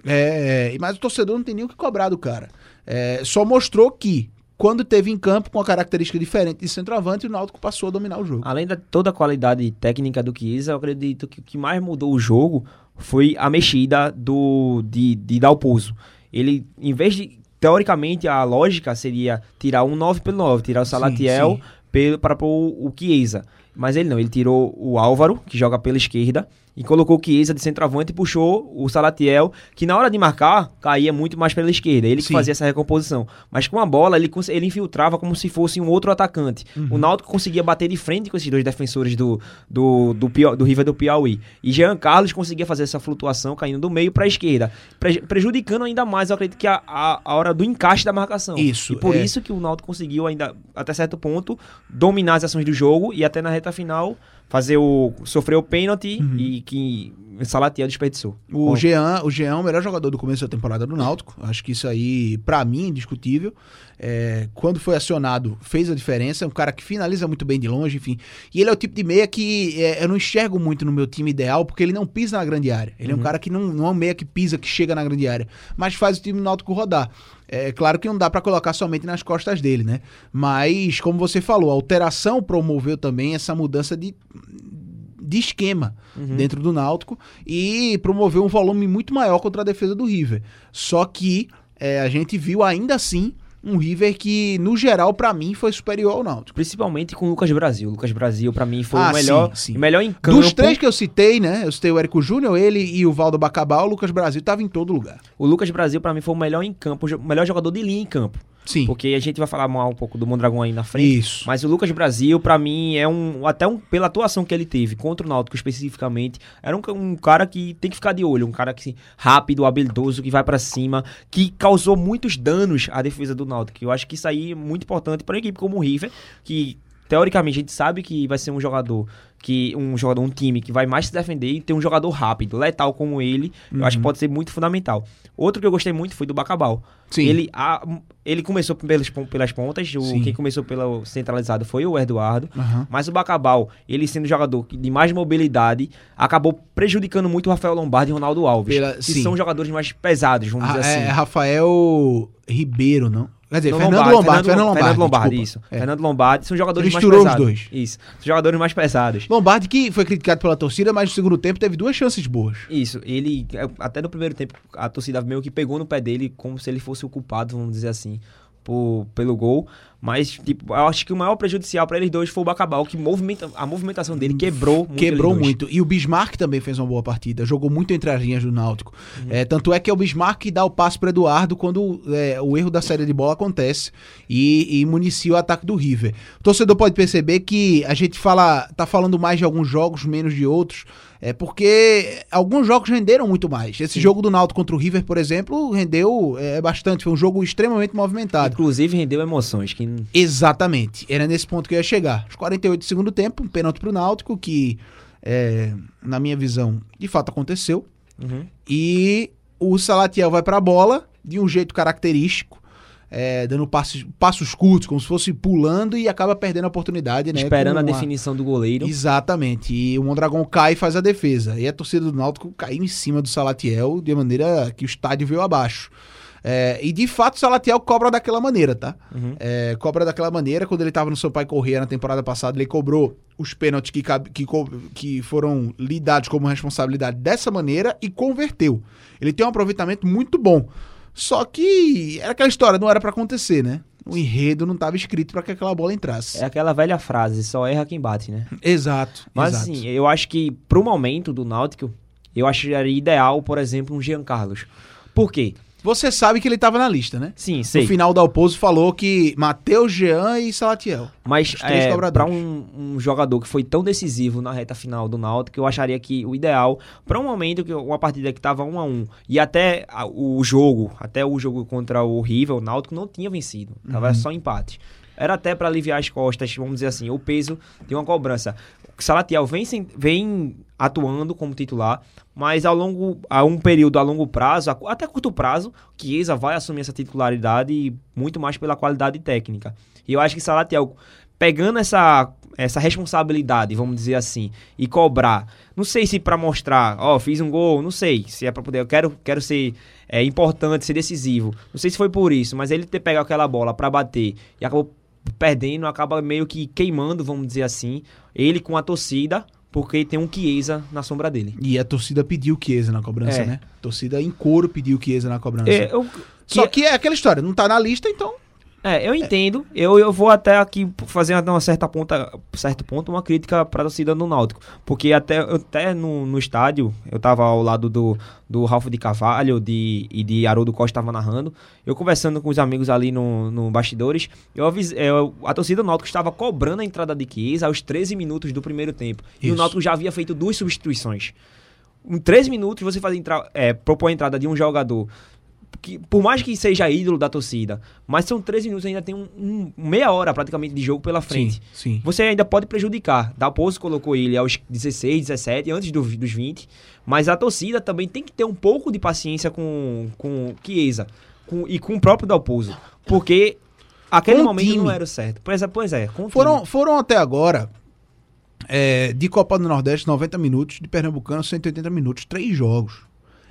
É, mas o torcedor não tem nem o que cobrar do cara. É, só mostrou que, quando teve em campo com a característica diferente de centroavante, o Náutico passou a dominar o jogo. Além de toda a qualidade técnica do Chiesa, eu acredito que o que mais mudou o jogo foi a mexida do de, de Dalpozo. Ele, em vez de, teoricamente, a lógica seria tirar um 9 pelo 9, tirar o Salatiel sim. pelo- para pôr o Chiesa. Mas ele não, ele tirou o Álvaro, que joga pela esquerda, e colocou o Chiesa de centroavante e puxou o Salatiel, que na hora de marcar, caía muito mais pela esquerda. Ele que Sim. fazia essa recomposição. Mas com a bola, ele, ele infiltrava como se fosse um outro atacante. Uhum. O Náutico conseguia bater de frente com esses dois defensores do, do, do, Pia- do River do Piauí. E Jean Carlos conseguia fazer essa flutuação caindo do meio para a esquerda, pre- prejudicando ainda mais, eu acredito, que a, a, a hora do encaixe da marcação. Isso, E por é. isso que o Náutico conseguiu ainda, até certo ponto, dominar as ações do jogo e até na reta final fazer o sofrer o pênalti e que Salatiel desperdiçou. O Bom, Jean, o Jean é o melhor jogador do começo da temporada do Náutico. Acho que isso aí, pra mim, é indiscutível. é, quando foi acionado, fez a diferença. É um cara que finaliza muito bem de longe, enfim. E ele é o tipo de meia que é, eu não enxergo muito no meu time ideal, porque ele não pisa na grande área. Ele é um cara que não, não é um meia que pisa, que chega na grande área, mas faz o time do Náutico rodar. É claro que não dá pra colocar somente nas costas dele, né? Mas, como você falou, a alteração promoveu também essa mudança de, de esquema dentro do Náutico e promoveu um volume muito maior contra a defesa do River. Só que é, a gente viu ainda assim um River que, no geral, pra mim, foi superior ao Náutico. Principalmente com o Lucas Brasil. O Lucas Brasil, pra mim, foi Ah, o melhor, sim, sim. o melhor em campo. Dos três que eu citei, né? Eu citei o Érico Júnior, ele e o Valdo Bacabal, o Lucas Brasil tava em todo lugar. O Lucas Brasil, pra mim, foi o melhor em campo, o melhor jogador de linha em campo. Sim. Porque a gente vai falar mal um pouco do Mondragão aí na frente. Isso. Mas o Lucas Brasil, pra mim, é um. Até um, pela atuação que ele teve contra o Náutico especificamente, era um, um cara que tem que ficar de olho. Um cara que rápido, habilidoso, que vai pra cima, que causou muitos danos à defesa do Náutico. Eu acho que isso aí é muito importante pra uma equipe como o River, que teoricamente a gente sabe que vai ser um jogador que um jogador um time que vai mais se defender e ter um jogador rápido, letal como ele, eu acho que Uhum. pode ser muito fundamental. Outro que eu gostei muito foi do Bacabal. Sim. Ele, a- ele começou pelas, pelas pontas, o, Sim. quem começou pelo centralizado foi o Eduardo, Aham. mas o Bacabal, ele sendo jogador de mais mobilidade, acabou prejudicando muito o Rafael Lombardi e o Ronaldo Alves, Pela- que sim. são jogadores mais pesados, vamos Ah, dizer assim. é Rafael Ribeiro, não? Quer dizer, Fernando Lombardi, Fernando Lombardi. Fernando Lombardi, isso. É. Fernando Lombardi são jogadores mais Misturou os pesados. dois. Isso. São jogadores mais pesados. Lombardi que foi criticado pela torcida, mas no segundo tempo teve duas chances boas. Isso, ele, é, até no primeiro tempo, a torcida meio que pegou no pé dele como se ele fosse o culpado, vamos dizer assim, por, pelo gol. Mas, tipo, eu acho que o maior prejudicial pra eles dois foi o Bacabal, que movimenta, a movimentação dele quebrou muito. Quebrou muito. E o Bismarck também fez uma boa partida. Jogou muito entre as linhas do Náutico. Uhum. É, tanto é que é o Bismarck que dá o passe para Eduardo quando é, o erro da série de bola acontece e, e municia o ataque do River. O torcedor pode perceber que a gente fala, tá falando mais de alguns jogos, menos de outros. É porque alguns jogos renderam muito mais. Esse jogo do Náutico contra o River, por exemplo, rendeu é, bastante. Foi um jogo extremamente movimentado. Inclusive rendeu emoções. Que... Exatamente. Era nesse ponto que eu ia chegar. Os 48 do segundo tempo, um pênalti pro Náutico, que, é, na minha visão, de fato aconteceu. Uhum. E o Salatiel vai pra bola de um jeito característico, é, dando passos, passos curtos, como se fosse pulando e acaba perdendo a oportunidade, né? Esperando a definição do goleiro. Exatamente. E o Mondragão cai e faz a defesa. E a torcida do Náutico caiu em cima do Salatiel de maneira que o estádio veio abaixo. É, e de fato o Salatiel cobra daquela maneira, tá? Uhum. É, cobra daquela maneira. Quando ele tava no seu pai Correia na temporada passada, ele cobrou os pênaltis que, que, que foram lhe dados como responsabilidade dessa maneira e converteu. Ele tem um aproveitamento muito bom. Só que era aquela história, não era pra acontecer, né? O enredo não estava escrito para que aquela bola entrasse. É aquela velha frase, só erra quem bate, né? Exato. Mas exato. assim, eu acho que pro momento do Náutico, eu acharia ideal, por exemplo, um Jean Carlos. Por quê? Você sabe que ele estava na lista, né? Sim, sei. No final do Alpozo falou que Matheus, Jean e Salatiel. Mas é, para um, um jogador que foi tão decisivo na reta final do Náutico, eu acharia que o ideal, para um momento que uma partida que tava 1 a 1 e até o jogo, até o jogo contra o River, o Náutico não tinha vencido, tava Uhum. só empate. Era até para aliviar as costas, vamos dizer assim, o peso de uma cobrança. Salatiel vem, vem atuando como titular, mas ao longo a um período a longo prazo, a- até curto prazo, Chiesa vai assumir essa titularidade muito mais pela qualidade técnica. E eu acho que Salatiel pegando essa essa responsabilidade, vamos dizer assim, e cobrar, não sei se para mostrar, ó, fiz um gol, não sei, se é para poder, eu quero quero ser é, importante, ser decisivo. Não sei se foi por isso, mas ele ter pegado aquela bola para bater e acabou perdendo, acaba meio que queimando, vamos dizer assim, ele com a torcida, porque tem um Chiesa na sombra dele. E a torcida pediu Chiesa na cobrança, É. né? A torcida em coro pediu Chiesa na cobrança. É, eu- Só que é aquela história, não tá na lista, então. É, eu entendo. Eu, eu vou até aqui fazer uma certa ponta, certo ponto uma crítica para a torcida do Náutico, porque até até no, no estádio eu tava ao lado do, do Ralf de Carvalho de, e de Haroldo Costa tava narrando. Eu conversando com os amigos ali no, no bastidores, eu avisei, eu- a torcida do Náutico estava cobrando a entrada de Chiesa aos 13 minutos do primeiro tempo. E o Isso. Náutico já havia feito duas substituições. Em 13 minutos você faz entrar, é, propor a entrada de um jogador que, por mais que seja ídolo da torcida, mas são 13 minutos, ainda tem um, um- meia hora praticamente de jogo pela frente. sim. Você ainda pode prejudicar. Dalpozo colocou ele aos 16, 17, antes do- dos 20, mas a torcida também tem que ter um pouco de paciência com com Chiesa com, e com o próprio Dalpozo, porque Aquele Com momento time. não era o certo. Pois é, pois é. Foram, time. foram até agora, é, de Copa do Nordeste, 90 minutos, de Pernambucano, 180 minutos. Três jogos.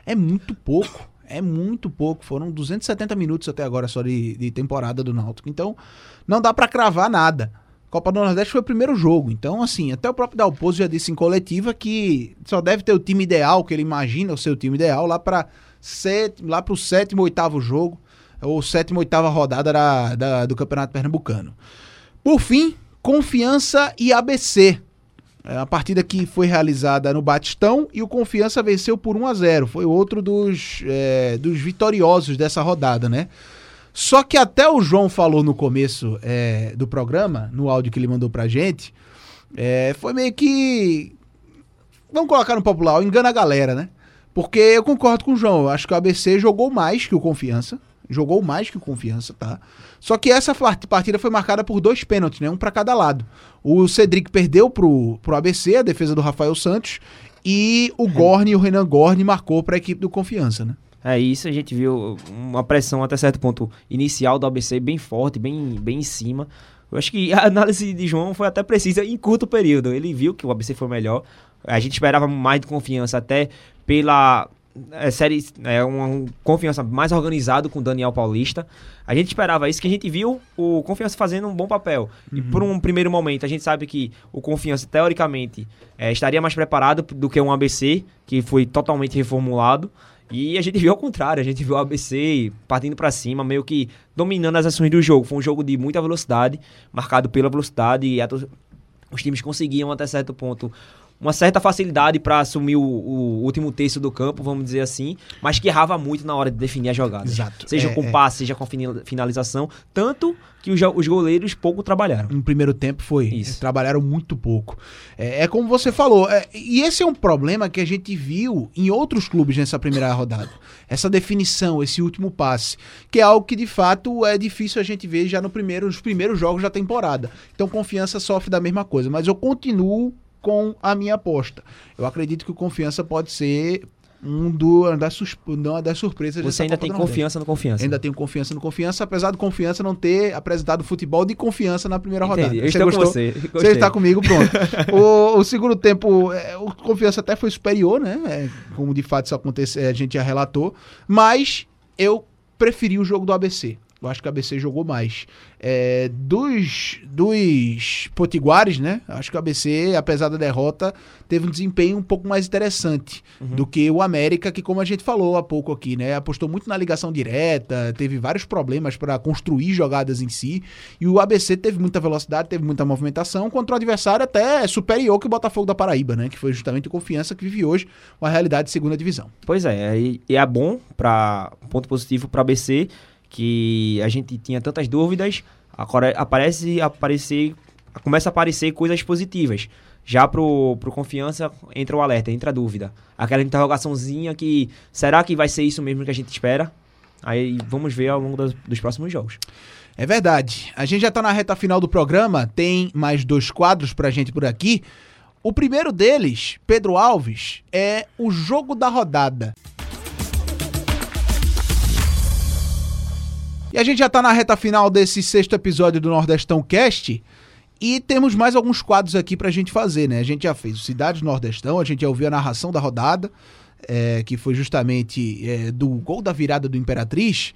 É muito pouco. É muito pouco. Foram 270 minutos até agora só de, de temporada do Náutico. Então, não dá pra cravar nada. Copa do Nordeste foi o primeiro jogo. Então, assim, até o próprio Dalpozo já disse em coletiva que só deve ter o time ideal, que ele imagina o seu time ideal, lá para lá pro sétimo, oitavo jogo, ou sétima, oitava rodada da, da- do Campeonato Pernambucano. Por fim, Confiança e ABC. É a partida que foi realizada no Batistão e o Confiança venceu por 1 a 0 Foi outro dos, é, dos vitoriosos dessa rodada, né? Só que até o João falou no começo é, do programa, no áudio que ele mandou pra gente, é, foi meio que. Vamos colocar no popular, engana a galera, né? Porque eu concordo com o João, acho que o ABC jogou mais que o Confiança. Jogou mais que o Confiança, tá? Só que essa part- partida foi marcada por dois pênaltis, né? Um pra cada lado. O Cedric perdeu pro, pro ABC, a defesa do Rafael Santos, e o Gorni, o Renan Gorni, marcou pra equipe do Confiança, né? É isso, a gente viu uma pressão até certo ponto inicial do ABC bem forte, bem, bem em cima. Eu acho que a análise de João foi até precisa em curto período. Ele viu que o ABC foi melhor. A gente esperava mais de confiança até pela é, série, é, uma confiança mais organizado com o Daniel Paulista. A gente esperava isso, que a gente viu o Confiança fazendo um bom papel. E por um primeiro momento, a gente sabe que o Confiança, teoricamente, é, estaria mais preparado do que um ABC, que foi totalmente reformulado. E a gente viu ao contrário, a gente viu o ABC partindo pra cima, meio que dominando as ações do jogo. Foi um jogo de muita velocidade, marcado pela velocidade, e a os times conseguiam até certo ponto uma certa facilidade pra assumir o, o último terço do campo, vamos dizer assim, mas que errava muito na hora de definir as jogadas. Exato. Seja É, com é. passe, seja com finalização, tanto que os, os goleiros pouco trabalharam. No primeiro tempo foi. Eles trabalharam muito pouco. É, é como você falou. é, e esse é um problema que a gente viu em outros clubes nessa primeira rodada. Essa definição, esse último passe. Que é algo que de fato é difícil a gente ver já no primeiro, nos primeiros jogos da temporada. Então confiança sofre da mesma coisa. Mas eu continuo com a minha aposta. Eu acredito que o confiança pode ser um do, uma, das, uma das surpresas Você ainda tem confiança no confiança. Ainda tenho confiança no confiança, apesar do confiança não ter apresentado futebol de confiança na primeira Entendi, rodada. eu estou com você, Você está comigo, pronto. o, o segundo tempo, é, o confiança até foi superior, né? É, como de fato isso acontece, é, a gente já relatou. Mas eu preferi o jogo do ABC. Eu acho que o ABC jogou mais. É, dos, dos potiguares, né? Acho que o ABC, apesar da derrota, teve um desempenho um pouco mais interessante do que o América, que, como a gente falou há pouco aqui, né? Apostou muito na ligação direta, teve vários problemas para construir jogadas em si. E o ABC teve muita velocidade, teve muita movimentação contra o adversário até superior que o Botafogo da Paraíba, né? Que foi justamente o confiança que vive hoje uma realidade de segunda divisão. Pois é, e, e é bom para ponto positivo para ABC que a gente tinha tantas dúvidas, agora aparece aparecer começa a aparecer coisas positivas. Já pro, pro confiança entra o alerta, entra a dúvida. Aquela interrogaçãozinha que será que vai ser isso mesmo que a gente espera? Aí vamos ver ao longo das- dos próximos jogos. É verdade. A gente já tá na reta final do programa, tem mais dois quadros pra gente por aqui. O primeiro deles, Pedro Alves, é o jogo da rodada. E a gente já tá na reta final desse sexto episódio do Nordestão Cast. E temos mais alguns quadros aqui pra gente fazer, né? A gente já fez o Cidade do Nordestão, a gente já ouviu a narração da rodada, é, que foi justamente é, do gol da virada do Imperatriz.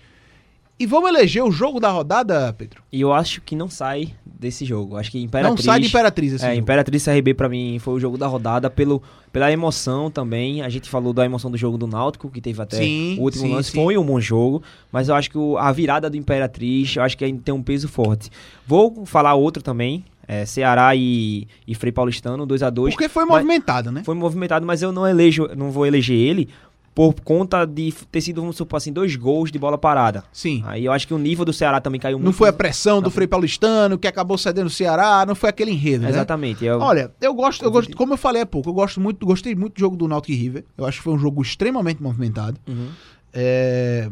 E vamos eleger o jogo da rodada, Pedro? E eu acho que não sai desse jogo. Acho que Imperatriz. Não sai de Imperatriz esse É, jogo. Imperatriz CRB pra mim foi o jogo da rodada pelo, pela emoção também. A gente falou da emoção do jogo do Náutico, que teve até Sim, o último sim, lance. sim. Foi um bom jogo, mas eu acho que o- a virada do Imperatriz, eu acho que ainda tem um peso forte. Vou falar outro também. é, Ceará e, e Frei Paulistano, 2 a 2 Porque foi movimentado, né? Foi movimentado, mas eu não elejo, não vou eleger ele por conta de ter sido, vamos supor assim, dois gols de bola parada. Sim. Aí eu acho que o nível do Ceará também caiu muito. Não foi a pressão do Frei Paulistano, que acabou cedendo o Ceará, não foi aquele enredo, né? Exatamente. Eu- Olha, eu gosto, eu gosto, como eu falei há pouco, eu gosto muito, gostei muito do jogo do Náutico e River. Eu acho que foi um jogo extremamente movimentado. Uhum. É,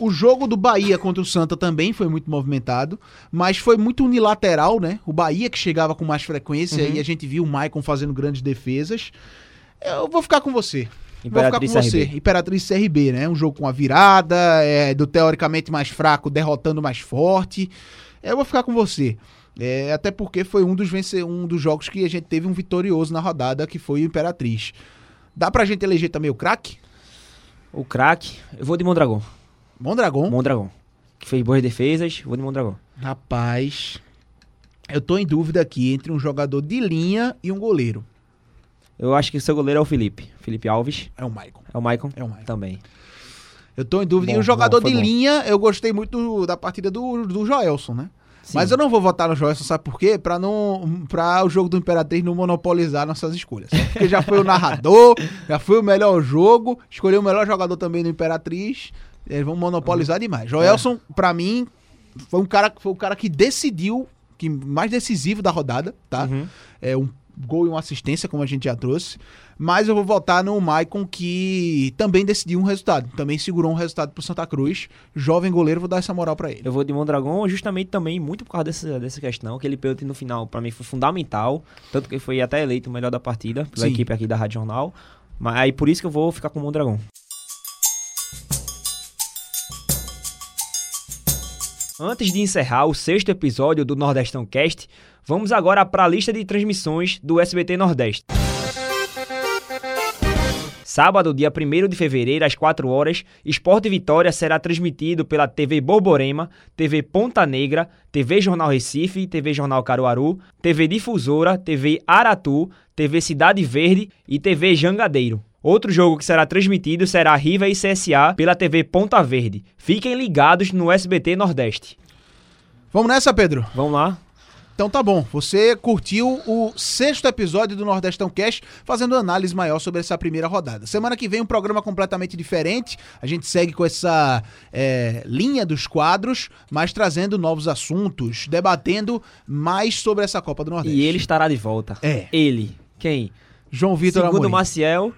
O jogo do Bahia contra o Santa também foi muito movimentado, mas foi muito unilateral, né? O Bahia que chegava com mais frequência Uhum. e a gente viu o Maicon fazendo grandes defesas. Eu vou ficar com você. Imperatriz Vou ficar com você. Imperatriz CRB, né? Um jogo com a virada, é, do teoricamente mais fraco derrotando mais forte. Eu vou ficar com você. É, até porque foi um dos, vence... um dos jogos que a gente teve um vitorioso na rodada, que foi o Imperatriz. Dá pra gente eleger também o craque? O craque, eu vou de Mondragão. Mondragão? Mondragão. Que fez boas defesas, vou de Mondragão. Rapaz, eu tô em dúvida aqui entre um jogador de linha e um goleiro. Eu acho que o seu goleiro é o Felipe. Felipe Alves. É o Maicon. É o Maicon? É o Maicon. Também. Eu tô em dúvida. Bom, e o jogador bom, de bom. linha, eu gostei muito do- da partida do, do Joelson, né? Mas eu não vou votar no Joelson, sabe por quê? Pra, não, pra o jogo do Imperatriz não monopolizar nossas escolhas. Porque já foi o narrador, já foi o melhor jogo, escolheu o melhor jogador também do Imperatriz. Eles vão monopolizar Uhum. demais. Joelson, pra mim, foi um cara, foi o cara que decidiu, que mais decisivo da rodada, tá? Uhum. É um gol e uma assistência, como a gente já trouxe. Mas eu vou votar no Maicon, que também decidiu um resultado. Também segurou um resultado pro Santa Cruz. Jovem goleiro, vou dar essa moral pra ele. Eu vou de Mondragão justamente também muito por causa dessa, dessa questão. Aquele pênalti no final, pra mim, foi fundamental. Tanto que foi até eleito o melhor da partida pela Sim. equipe aqui da Rádio Jornal. Mas aí por isso que eu vou ficar com o Mondragão. Antes de encerrar o sexto episódio do Nordestão Cast, vamos agora para a lista de transmissões do SBT Nordeste. Sábado, dia 1 de fevereiro, às 4 horas, Esporte Vitória será transmitido pela TV Borborema, TV Ponta Negra, TV Jornal Recife, TV Jornal Caruaru, TV Difusora, TV Aratu, TV Cidade Verde e TV Jangadeiro. Outro jogo que será transmitido será Riva e CSA pela TV Ponta Verde. Fiquem ligados no SBT Nordeste. Vamos nessa, Pedro? Vamos lá. Então tá bom, você curtiu o sexto episódio do Nordestão Cash, fazendo análise maior sobre essa primeira rodada. Semana que vem um programa completamente diferente, a gente segue com essa é, linha dos quadros, mas trazendo novos assuntos, debatendo mais sobre essa Copa do Nordeste. E ele estará de volta. É. Ele. Quem? João Vitor Segundo Amorim. Maciel,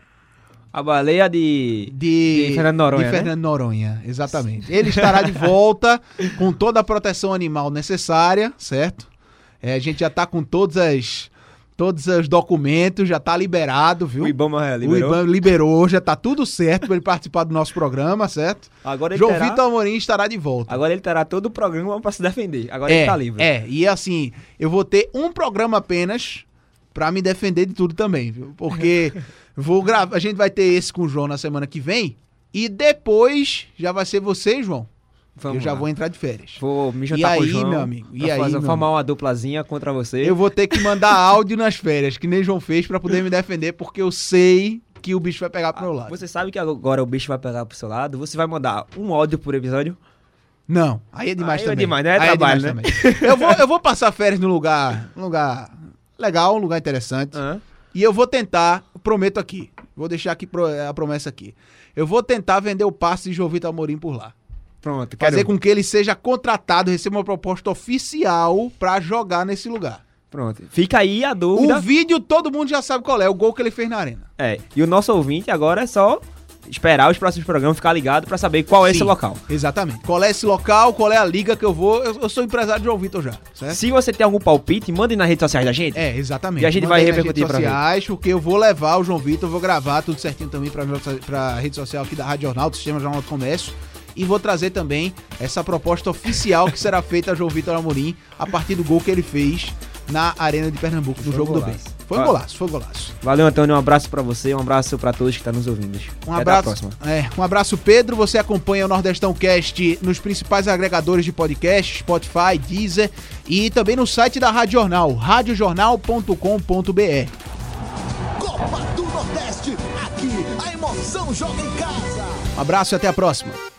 a baleia de... De, de Fernando Noronha, de né? Fernando Noronha, exatamente. Ele estará de volta com toda a proteção animal necessária, certo? É, a gente já tá com todas as todos os documentos, já tá liberado, viu? O Ibama é, O liberou. IBAMA liberou, já tá tudo certo para ele participar do nosso programa, certo? Agora ele João terá- Vitor Amorim estará de volta. Agora ele terá todo o programa pra se defender. Agora é, ele tá livre. É, e assim, eu vou ter um programa apenas pra me defender de tudo também, viu? Porque vou gravar, a gente vai ter esse com o João na semana que vem e depois já vai ser você, João. Vamos eu já lá. vou entrar de férias. Vou me E juntar com aí, João. meu amigo? E aí, fazer- formar uma duplazinha contra você. Eu vou ter que mandar áudio nas férias, que nem João fez, pra poder me defender, porque eu sei que o bicho vai pegar pro meu lado. Você sabe que agora o bicho vai pegar pro seu lado. Você vai mandar um áudio por episódio. Não, aí é demais Aí é também. demais, né? É Aí trabalho, demais né? também. Eu vou, eu vou passar férias num lugar, num lugar legal, um lugar interessante. E eu vou tentar, prometo aqui, vou deixar aqui pro- a promessa aqui. Eu vou tentar vender o passe de João Vitor Amorim por lá. Pronto, Fazer quero- com que ele seja contratado, receba uma proposta oficial pra jogar nesse lugar. Pronto. Fica aí a dúvida. O vídeo todo mundo já sabe qual é, o gol que ele fez na arena. É. E o nosso ouvinte agora é só esperar os próximos programas, ficar ligado pra saber qual é esse Sim, local. Exatamente. Qual é esse local, qual é a liga que eu vou. Eu, eu sou empresário de João Vitor já, certo? Se você tem algum palpite, mande nas redes sociais da gente. É, exatamente. E a gente Manda vai repercutir ver. sociais, porque eu vou levar o João Vitor, vou gravar tudo certinho também nossa- pra rede social aqui da Rádio Jornal, do Sistema Jornal do Comércio. E vou trazer também essa proposta oficial que será feita a João Vitor Amorim a partir do gol que ele fez na Arena de Pernambuco, no Foi um jogo do bem. Foi um golaço, foi um golaço. Valeu, Antônio. Um abraço pra você, um abraço pra todos que estão nos ouvindo. Um Até a abraço, próxima. é, um abraço, Pedro. Você acompanha o Nordestão Cast nos principais agregadores de podcast, Spotify, Deezer e também no site da Rádio Jornal, radiojornal.com.br. Copa do Nordeste, aqui a emoção joga em casa. Um abraço e até a próxima.